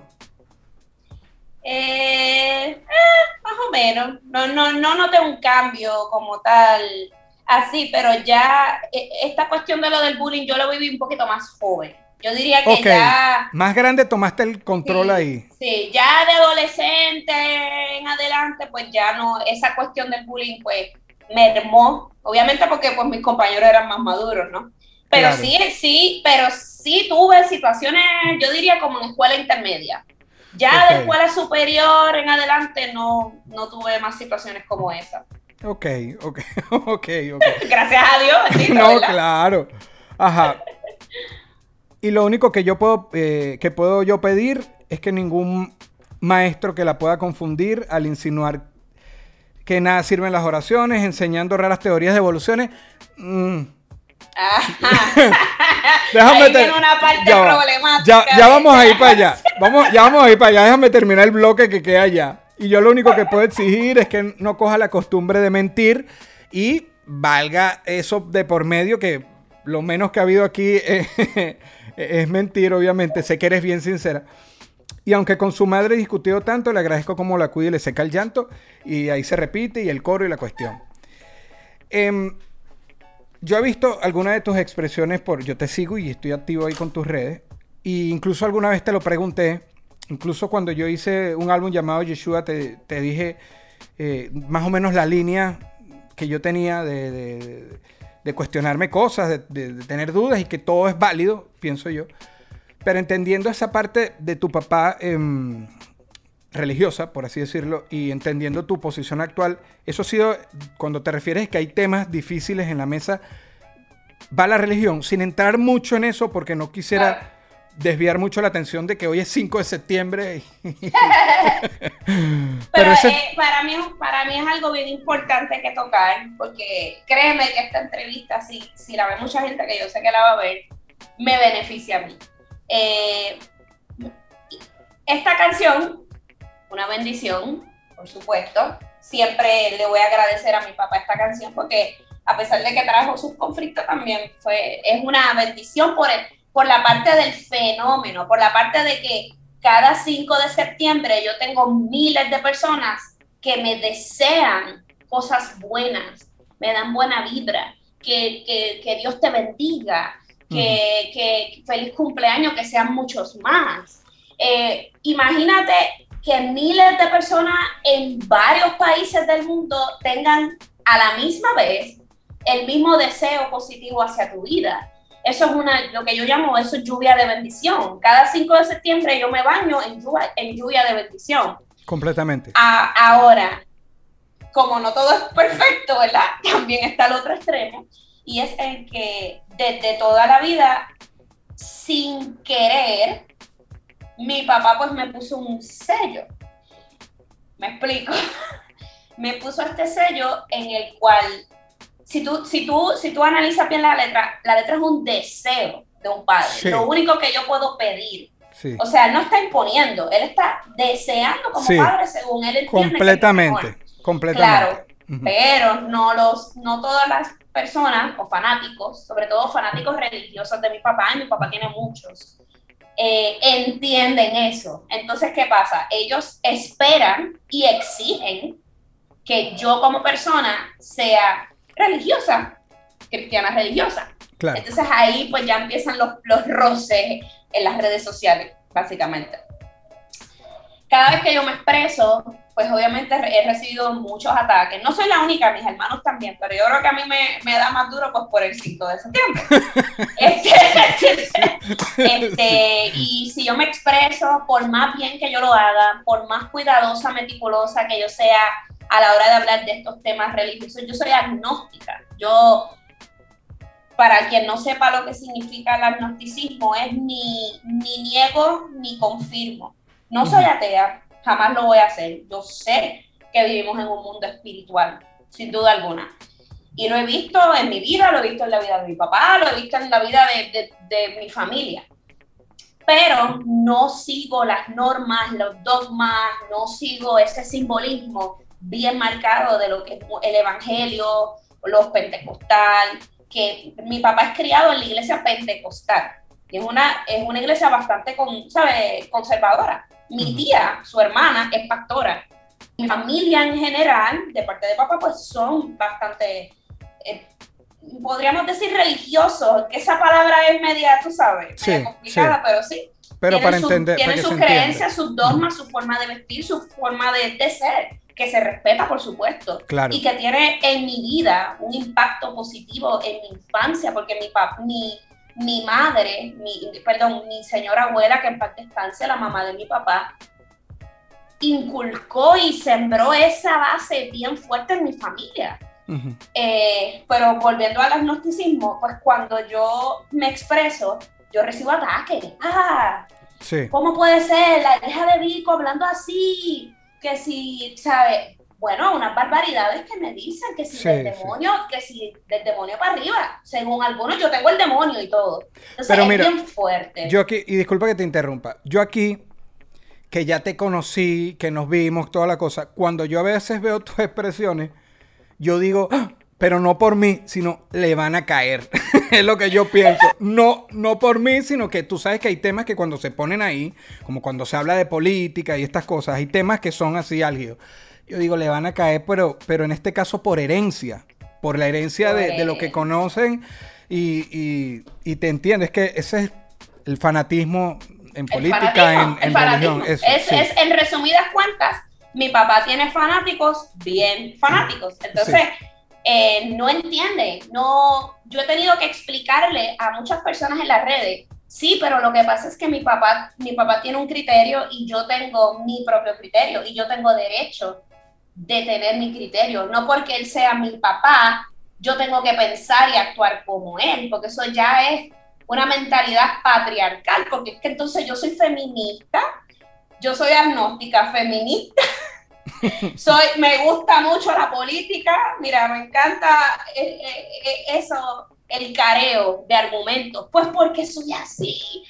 Eh, eh, más o menos. No, no, no noté un cambio como tal así, pero ya esta cuestión de lo del bullying yo lo viví un poquito más joven. Yo diría que ya... Más grande tomaste el control Sí, ahí. Sí, ya de adolescente en adelante, pues ya no, esa cuestión del bullying, pues mermó, obviamente porque pues mis compañeros eran más maduros, ¿no? Pero Claro. sí, sí, pero sí tuve situaciones, yo diría como en escuela intermedia. Ya de escuela superior en adelante no, no tuve más situaciones como esa. Ok, ok, *laughs* ok, ok. *laughs* Gracias a Dios, bendito, No, ¿verdad? claro. Ajá. Y lo único que yo puedo, eh, que puedo yo pedir es que ningún maestro que la pueda confundir al insinuar que nada sirven las oraciones, enseñando raras teorías de evoluciones. Mm. *laughs* Déjame Ahí ter- viene una parte ya va. problemática. Ya, ya vamos a ir para allá. Vamos, ya vamos a ir para allá. Déjame terminar el bloque que queda allá. Y yo lo único que puedo exigir es que no coja la costumbre de mentir y valga eso de por medio que lo menos que ha habido aquí eh, es mentir, obviamente. Sé que eres bien sincera. Y aunque con su madre he discutido tanto, le agradezco cómo la cuida y le seca el llanto. Y ahí se repite y el coro y la cuestión. Em, yo he visto algunas de tus expresiones por. Yo te sigo y estoy activo ahí con tus redes. Y incluso alguna vez te lo pregunté. Incluso cuando yo hice un álbum llamado Yeshua, te, dije eh, más o menos la línea que yo tenía de- de cuestionarme cosas, de, tener dudas y que todo es válido, pienso yo. Pero entendiendo esa parte de tu papá em, religiosa, por así decirlo, y entendiendo tu posición actual, eso ha sido, cuando te refieres que hay temas difíciles en la mesa, va la religión, sin entrar mucho en eso, porque no quisiera. Desviar mucho la atención de que hoy es 5 de septiembre. *laughs* *laughs* Pero, ese- eh, para, mí, para mí es algo bien importante que tocar, porque créeme que esta entrevista, si, si la ve mucha gente, que yo sé que la va a ver, me beneficia a mí. Eh, esta canción, una bendición, por supuesto, siempre le voy a agradecer a mi papá esta canción, porque a pesar de que trajo sus conflictos, también fue, es una bendición por, el- por la parte del fenómeno, por la parte de que cada 5 de septiembre yo tengo miles de personas que me desean cosas buenas, me dan buena vibra, que, que- que Dios te bendiga, que, que feliz cumpleaños, que sean muchos más. Eh, imagínate que miles de personas en varios países del mundo tengan a la misma vez el mismo deseo positivo hacia tu vida. Eso es una, lo que yo llamo eso es lluvia de bendición. Cada 5 de septiembre yo me baño en lluvia, en lluvia de bendición. completamente. A- ahora, como no todo es perfecto, ¿verdad? *laughs* También está el otro extremo, y es el que desde toda la vida, sin querer, mi papá pues me puso un sello. Me explico. *laughs* me puso este sello en el cual, si tú, si tú, si tú analizas bien la letra, la letra es un deseo de un padre. Sí. Lo único que yo puedo pedir Sí, o sea, él no está imponiendo, él está deseando como Sí. padre según él entiende. que es mejor. completamente. Completamente. Ujú. Pero no los, no todas las personas o fanáticos, sobre todo fanáticos religiosos de mi papá, y mi papá tiene muchos, eh, entienden eso. Entonces, ¿qué pasa? Ellos esperan y exigen que yo como persona sea religiosa, cristiana religiosa. Claro. Entonces ahí pues ya empiezan los, los roces en las redes sociales, básicamente. Cada vez que yo me expreso, pues obviamente he recibido muchos ataques. No soy la única, mis hermanos también, pero yo creo que a mí me, me da más duro pues por el 5 de septiembre. *laughs* Este, este, y si yo me expreso, por más bien que yo lo haga, por más cuidadosa, meticulosa que yo sea a la hora de hablar de estos temas religiosos, yo soy agnóstica. Yo para quien no sepa lo que significa el agnosticismo, es ni, ni niego ni confirmo. No soy atea, jamás lo voy a hacer. Yo sé que vivimos en un mundo espiritual, sin duda alguna. Y lo he visto en mi vida, lo he visto en la vida de mi papá, lo he visto en la vida de, de- de mi familia. Pero no sigo las normas, los dogmas, no sigo ese simbolismo bien marcado de lo que es el evangelio, los pentecostal, que mi papá es criado en la iglesia pentecostal. Y es una, es una iglesia bastante con, ¿sabe? conservadora. Mi tía, su hermana, es pastora. Mi familia en general, de parte de papá, pues son bastante, eh, podríamos decir religiosos, que esa palabra es media, tú sabes, media Sí, complicada, pero sí. Pero Tienen para su- entender, Tienen sus creencias, sus dogmas, su forma de vestir, su forma de, de ser, que se respeta, por supuesto Claro. y que tiene en mi vida un impacto positivo en mi infancia, porque mi, pap mi, mi madre, mi, perdón, mi señora abuela, que en paz descanse, la mamá de mi papá, inculcó y sembró esa base bien fuerte en mi familia. Ujú. Eh, pero volviendo al agnosticismo, pues cuando yo me expreso, yo recibo ataques. Ah, Sí. ¿Cómo puede ser la hija de Vico hablando así? Que si, ¿sabe? Bueno, unas barbaridades que me dicen, que si Sí, del sí. demonio, que si del demonio para arriba. Según algunos, yo tengo el demonio y todo. Entonces Pero es mira, bien fuerte. Yo aquí, y disculpa que te interrumpa, yo aquí, que ya te conocí, que nos vimos, toda la cosa, cuando yo a veces veo tus *laughs* expresiones, yo digo, "Ah, pero no por mí, sino le van a caer. *laughs* es lo que yo pienso. No, no por mí, sino que tú sabes que hay temas que cuando se ponen ahí, como cuando se habla de política y estas cosas, hay temas que son así álgidos. Yo digo, le van a caer, pero, pero en este caso por herencia. por la herencia de, de lo que conocen y, y- y te entiendes que ese es el fanatismo en política, en, el en religión. eso, es, sí. es, en resumidas cuentas, mi papá tiene fanáticos bien fanáticos. Entonces, eh, no entiende. No, yo he tenido que explicarle a muchas personas en las redes. Sí, pero lo que pasa es que mi papá, mi papá tiene un criterio y yo tengo mi propio criterio y yo tengo derecho de tener mi criterio. No porque él sea mi papá, yo tengo que pensar y actuar como él, porque eso ya es una mentalidad patriarcal, porque es que entonces yo soy feminista, yo soy agnóstica feminista, *laughs* soy, me gusta mucho la política, mira, me encanta eh, eh, eh, eso, el careo de argumentos, pues porque soy así.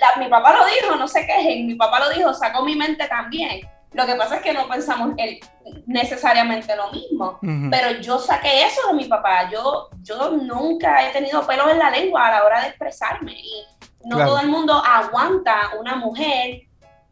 La- mi papá lo dijo, no sé qué, mi papá lo dijo, sacó mi mente también. Lo que pasa es que no pensamos el- necesariamente lo mismo. Pero yo saqué eso de mi papá. Yo, yo nunca he tenido pelos en la lengua a la hora de expresarme. Y no Claro. todo el mundo aguanta una mujer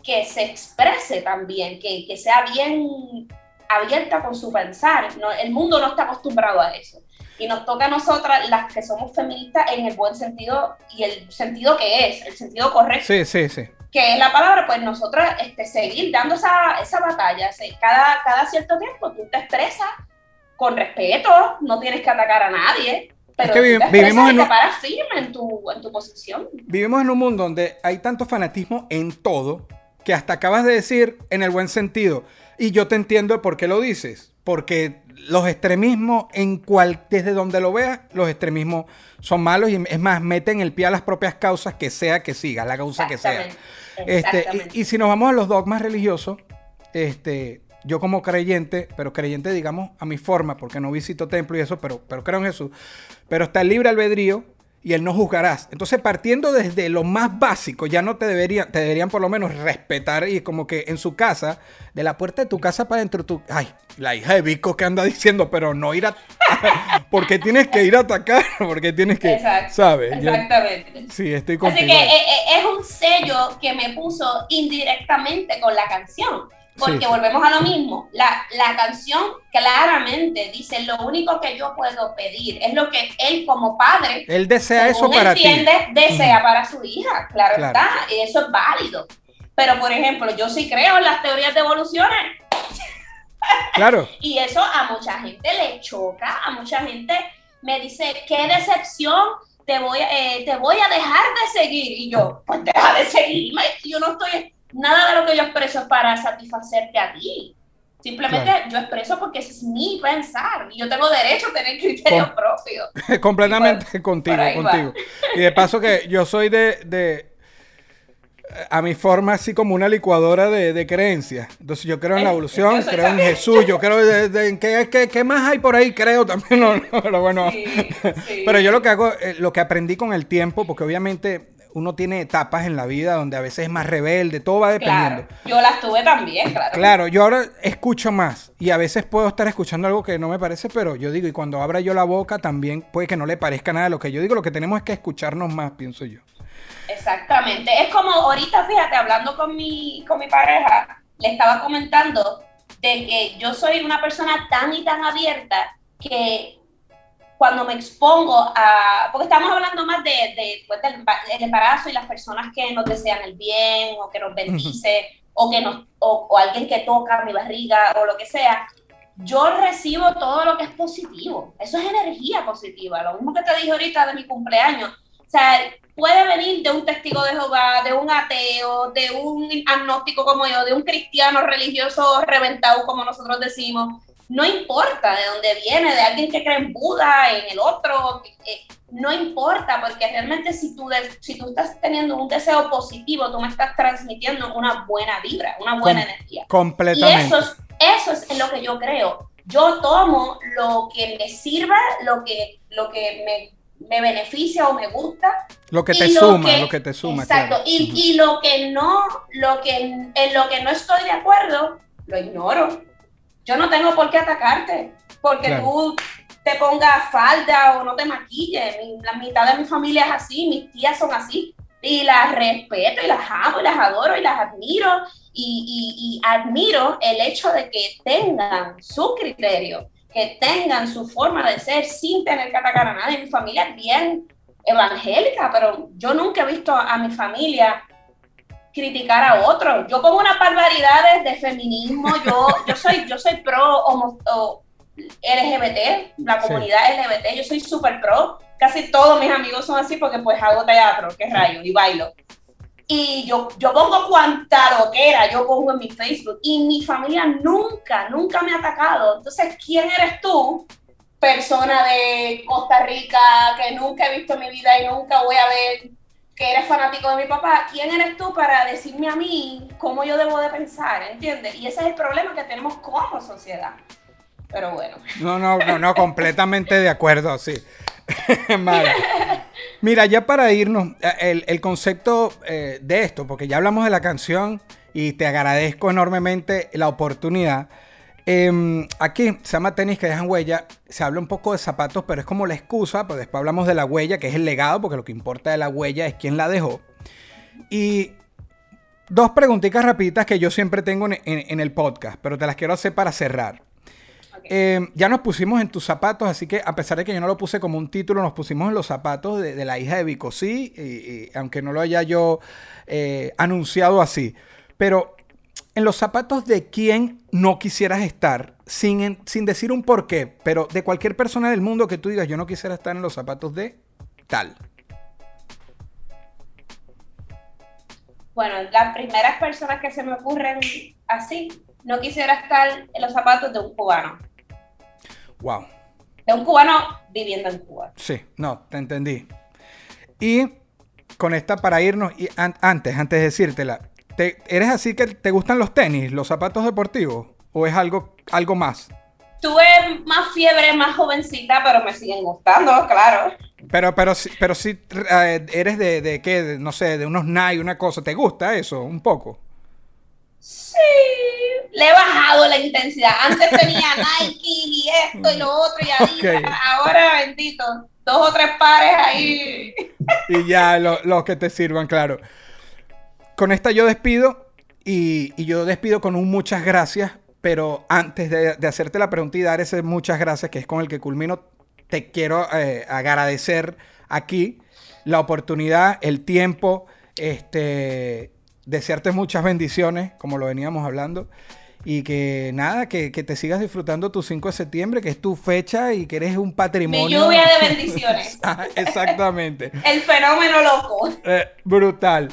que se exprese también, que, que sea bien abierta con su pensar. No, el mundo no está acostumbrado a eso. Y nos toca a nosotras, las que somos feministas, en el buen sentido y el sentido que es, el sentido correcto Sí, sí, sí. que es la palabra, pues nosotros este, seguir dando esa, esa batalla. Cada, cada cierto tiempo tú te expresas con respeto, no tienes que atacar a nadie, pero que tú vi- te vivimos en un- firme en tu, en tu posición. Vivimos en un mundo donde hay tanto fanatismo en todo que hasta acabas de decir en el buen sentido. Y yo te entiendo de por qué lo dices. Porque los extremismos, en cual, desde donde lo veas, los extremismos son malos y es más, meten el pie a las propias causas que sea que siga, la causa que sea. Este, y, y si nos vamos a los dogmas religiosos, este, yo como creyente, pero creyente digamos a mi forma, porque no visito templo y eso, pero, pero creo en Jesús, pero está el libre albedrío y él no juzgarás. Entonces partiendo desde lo más básico, ya no te deberían, te deberían por lo menos respetar y como que en su casa, de la puerta de tu casa para adentro, tú, ay, la hija de Vico que anda diciendo, pero no ir a... *laughs* porque tienes que ir a atacar, *laughs* porque tienes que, Exacto. ¿sabes? Yo- Exactamente. sí, estoy Así contigo. que eh, eh, es un sello que me puso indirectamente con la canción. Porque Sí, volvemos a lo mismo. La, la canción claramente dice: Lo único que yo puedo pedir es lo que él, como padre, Él desea eso para entiende, ti. desea para su hija. Claro, Claro. está. Y eso es válido. Pero, por ejemplo, yo sí creo en las teorías de evoluciones. *laughs* Claro. Y eso a mucha gente le choca, a mucha gente me dice, qué decepción, te voy, eh, te voy a dejar de seguir. Y yo, pues deja de seguirme, yo no estoy, nada de lo que yo expreso es para satisfacerte a ti. Simplemente Claro. yo expreso porque ese es mi pensar y yo tengo derecho a tener criterios propios. *laughs* Completamente por- contigo, por va. Y de paso que yo soy de, de- a mi forma así como una licuadora de, de creencias. Entonces yo creo en la Eh, evolución, creo en. Jesús, yo creo de, de- en qué, qué- qué más hay por ahí, creo también, *laughs* no, no, pero bueno. Sí, sí. Pero yo lo que hago, eh, lo que aprendí con el tiempo, porque obviamente uno tiene etapas en la vida donde a veces es más rebelde, todo va dependiendo. Claro, yo las tuve también, claro. Claro, yo ahora escucho más y a veces puedo estar escuchando algo que no me parece, pero yo digo, y cuando abra yo la boca también puede que no le parezca nada de lo que yo digo, lo que tenemos es que escucharnos más, pienso yo. Exactamente. Es como ahorita, fíjate, hablando con mi, con mi pareja, le estaba comentando de que yo soy una persona tan y tan abierta que cuando me expongo a, porque estamos hablando más de, de, pues, del, del embarazo y las personas que nos desean el bien o que nos bendice o que nos, o, o alguien que toca mi barriga o lo que sea, yo recibo todo lo que es positivo. Eso es energía positiva. Lo mismo que te dije ahorita de mi cumpleaños. O sea, puede venir de un testigo de Jehová, de un ateo, de un agnóstico como yo, de un cristiano religioso reventado como nosotros decimos. No importa de dónde viene, de alguien que cree en Buda, en el otro, eh, no importa, porque realmente si tú, si tú estás teniendo un deseo positivo, tú me estás transmitiendo una buena vibra, una buena Com- energía. Y Completamente. eso es, eso es en lo que yo creo. Yo tomo lo que me sirva, lo que, lo que me, me beneficia o me gusta. lo que y te lo suma, que- lo que te suma. Exacto. claro. Y, y lo que no, lo que, en lo que no estoy de acuerdo, lo ignoro. Yo no tengo por qué atacarte, porque Claro. tú te pongas falda o no te maquilles. La mitad de mi familia es así, mis tías son así. Y las respeto y las amo y las adoro y las admiro. Y, y- y admiro el hecho de que tengan su criterio. que tengan su forma de ser sin tener que atacar a nadie. Mi familia es bien evangélica, pero yo nunca he visto a mi familia criticar a otros. Yo pongo unas barbaridades de feminismo, yo, yo soy, yo soy pro homo, LGBT, la comunidad LGBT, yo soy súper pro. Casi todos mis amigos son así porque pues hago teatro, que rayo, y bailo. Y yo, yo pongo cuanta loquera, yo pongo en mi Facebook. Y mi familia nunca, nunca me ha atacado. Entonces, ¿quién eres tú, persona de Costa Rica, que nunca he visto en mi vida y nunca voy a ver que eres fanático de mi papá, ¿quién eres tú para decirme a mí cómo yo debo de pensar? ¿Entiendes? Y ese es el problema que tenemos como sociedad. Pero bueno. No, no, no, no, completamente de acuerdo, sí. *laughs* Mira, ya para irnos, eh, el, concepto eh, de esto, porque ya hablamos de la canción y te agradezco enormemente la oportunidad. Em, aquí se llama tenis que dejan huella. Se habla un poco de zapatos, pero es como la excusa. Pues después hablamos de la huella, que es el legado, porque lo que importa de la huella es quién la dejó. Y dos preguntitas rapiditas que yo siempre tengo en el podcast, pero te las quiero hacer para cerrar. Em, ya nos pusimos en tus zapatos, así que a pesar de que yo no lo puse como un título, nos pusimos en los zapatos de, la hija de Vico, sí, y, aunque no lo haya yo eh, anunciado así. Pero en los zapatos de quién no quisieras estar, sin, sin decir un porqué, pero de cualquier persona del mundo que tú digas, yo no quisiera estar en los zapatos de tal. Bueno, las primeras personas que se me ocurren así, no quisiera estar en los zapatos de un cubano. Wow. Es un cubano viviendo en Cuba. Sí, no, te entendí. Y con esta para irnos, y antes, antes de decírtela, ¿te, ¿eres así que te gustan los tenis, los zapatos deportivos? ¿O es algo, algo más? Tuve más fiebre, más jovencita, pero me siguen gustando, claro. Pero, pero, pero sí, eh, eres de, de qué, no sé, de unos Nike, una cosa, ¿te gusta eso un poco? Sí, le he bajado la intensidad. Antes tenía *laughs* Nike y esto y lo otro y ahí, ahora bendito, dos o tres pares ahí. Y ya los que te sirvan, claro. Con esta yo despido y, yo despido con un muchas gracias, pero antes de, hacerte la pregunta y dar ese muchas gracias, que es con el que culmino, te quiero eh, agradecer aquí la oportunidad, el tiempo, este desearte muchas bendiciones, como lo veníamos hablando. Y que nada, que, te sigas disfrutando tu 5 de septiembre, que es tu fecha y que eres un patrimonio. Mi lluvia de bendiciones. *laughs* Ah, exactamente. El fenómeno loco. Eh, brutal.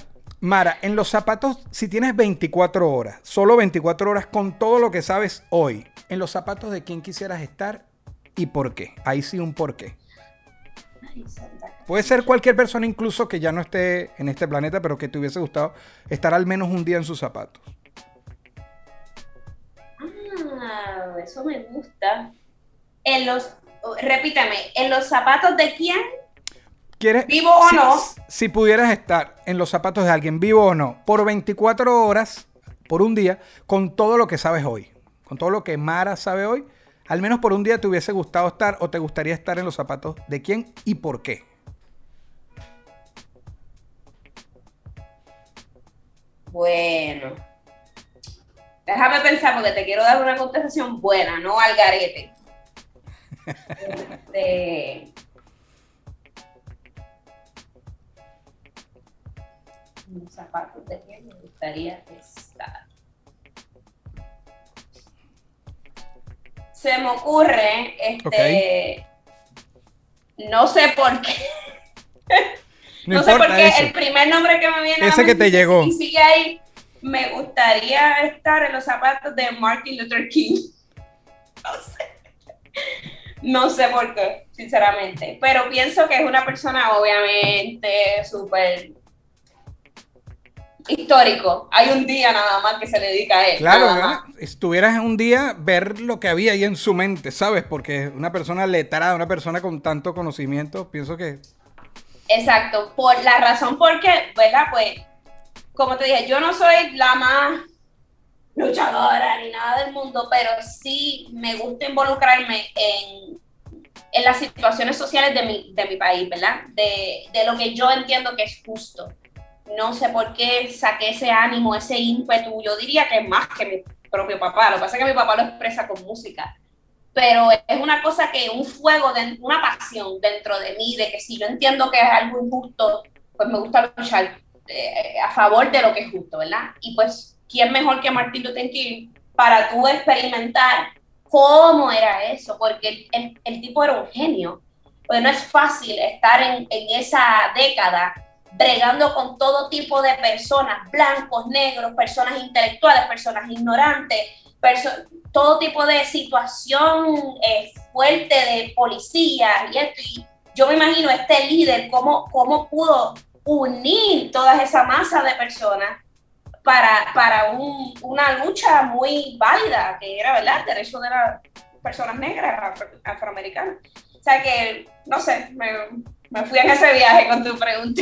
Mara, en los zapatos, si tienes 24 horas, solo 24 horas con todo lo que sabes hoy, en los zapatos de quién quisieras estar y por qué. Ahí sí un por qué. Puede ser cualquier persona incluso que ya no esté en este planeta, pero que te hubiese gustado estar al menos un día en sus zapatos. Ah, eso me gusta. En los, repítame, ¿en los zapatos de quién? ¿Quieres, ¿Vivo o no? Si pudieras estar en los zapatos de alguien, vivo o no, por 24 horas, por un día, con todo lo que sabes hoy, con todo lo que Mara sabe hoy, al menos por un día te hubiese gustado estar o te gustaría estar en los zapatos de quién y por qué. Bueno. Déjame pensar porque te quiero dar una contestación buena, no al garete. *laughs* este... Mis zapatos de qué me gustaría estar. Se me ocurre, este, no sé por qué. No, sé por qué el primer nombre que me viene ese a que te llegó. Y sigue ahí. Me gustaría estar en los zapatos de Martin Luther King. No sé. No sé por qué, sinceramente. Pero pienso que es una persona, obviamente, súper histórico. Hay un día nada más que se dedica a él. Claro, estuvieras un día ver lo que había ahí en su mente, ¿sabes? Porque una persona letrada, una persona con tanto conocimiento, pienso que Exacto, por la razón por qué, ¿verdad? Pues, como te dije, yo no soy la más luchadora ni nada del mundo, pero sí me gusta involucrarme en, en las situaciones sociales de mi, de mi país, ¿verdad? De, de, lo que yo entiendo que es justo. No sé por qué saqué ese ánimo, ese ímpetu. Yo diría que más que mi propio papá. Lo que pasa es que mi papá lo expresa con música pero es una cosa que un fuego, una pasión dentro de mí, de que si yo entiendo que es algo injusto, pues me gusta luchar eh, a favor de lo que es justo, ¿verdad? Y pues, ¿quién mejor que Martin Luther King para tú experimentar cómo era eso? Porque el, tipo era un genio. Pues no es fácil estar en esa década bregando con todo tipo de personas, blancos, negros, personas intelectuales, personas ignorantes, todo tipo de situación eh, fuerte de policía y esto. Y yo me imagino este líder, cómo, cómo pudo unir toda esa masa de personas para, para una lucha muy válida, que era, ¿verdad?, el derecho de las personas negras, afroamericanas. O sea que, no sé, me, me fui en ese viaje con tu pregunta.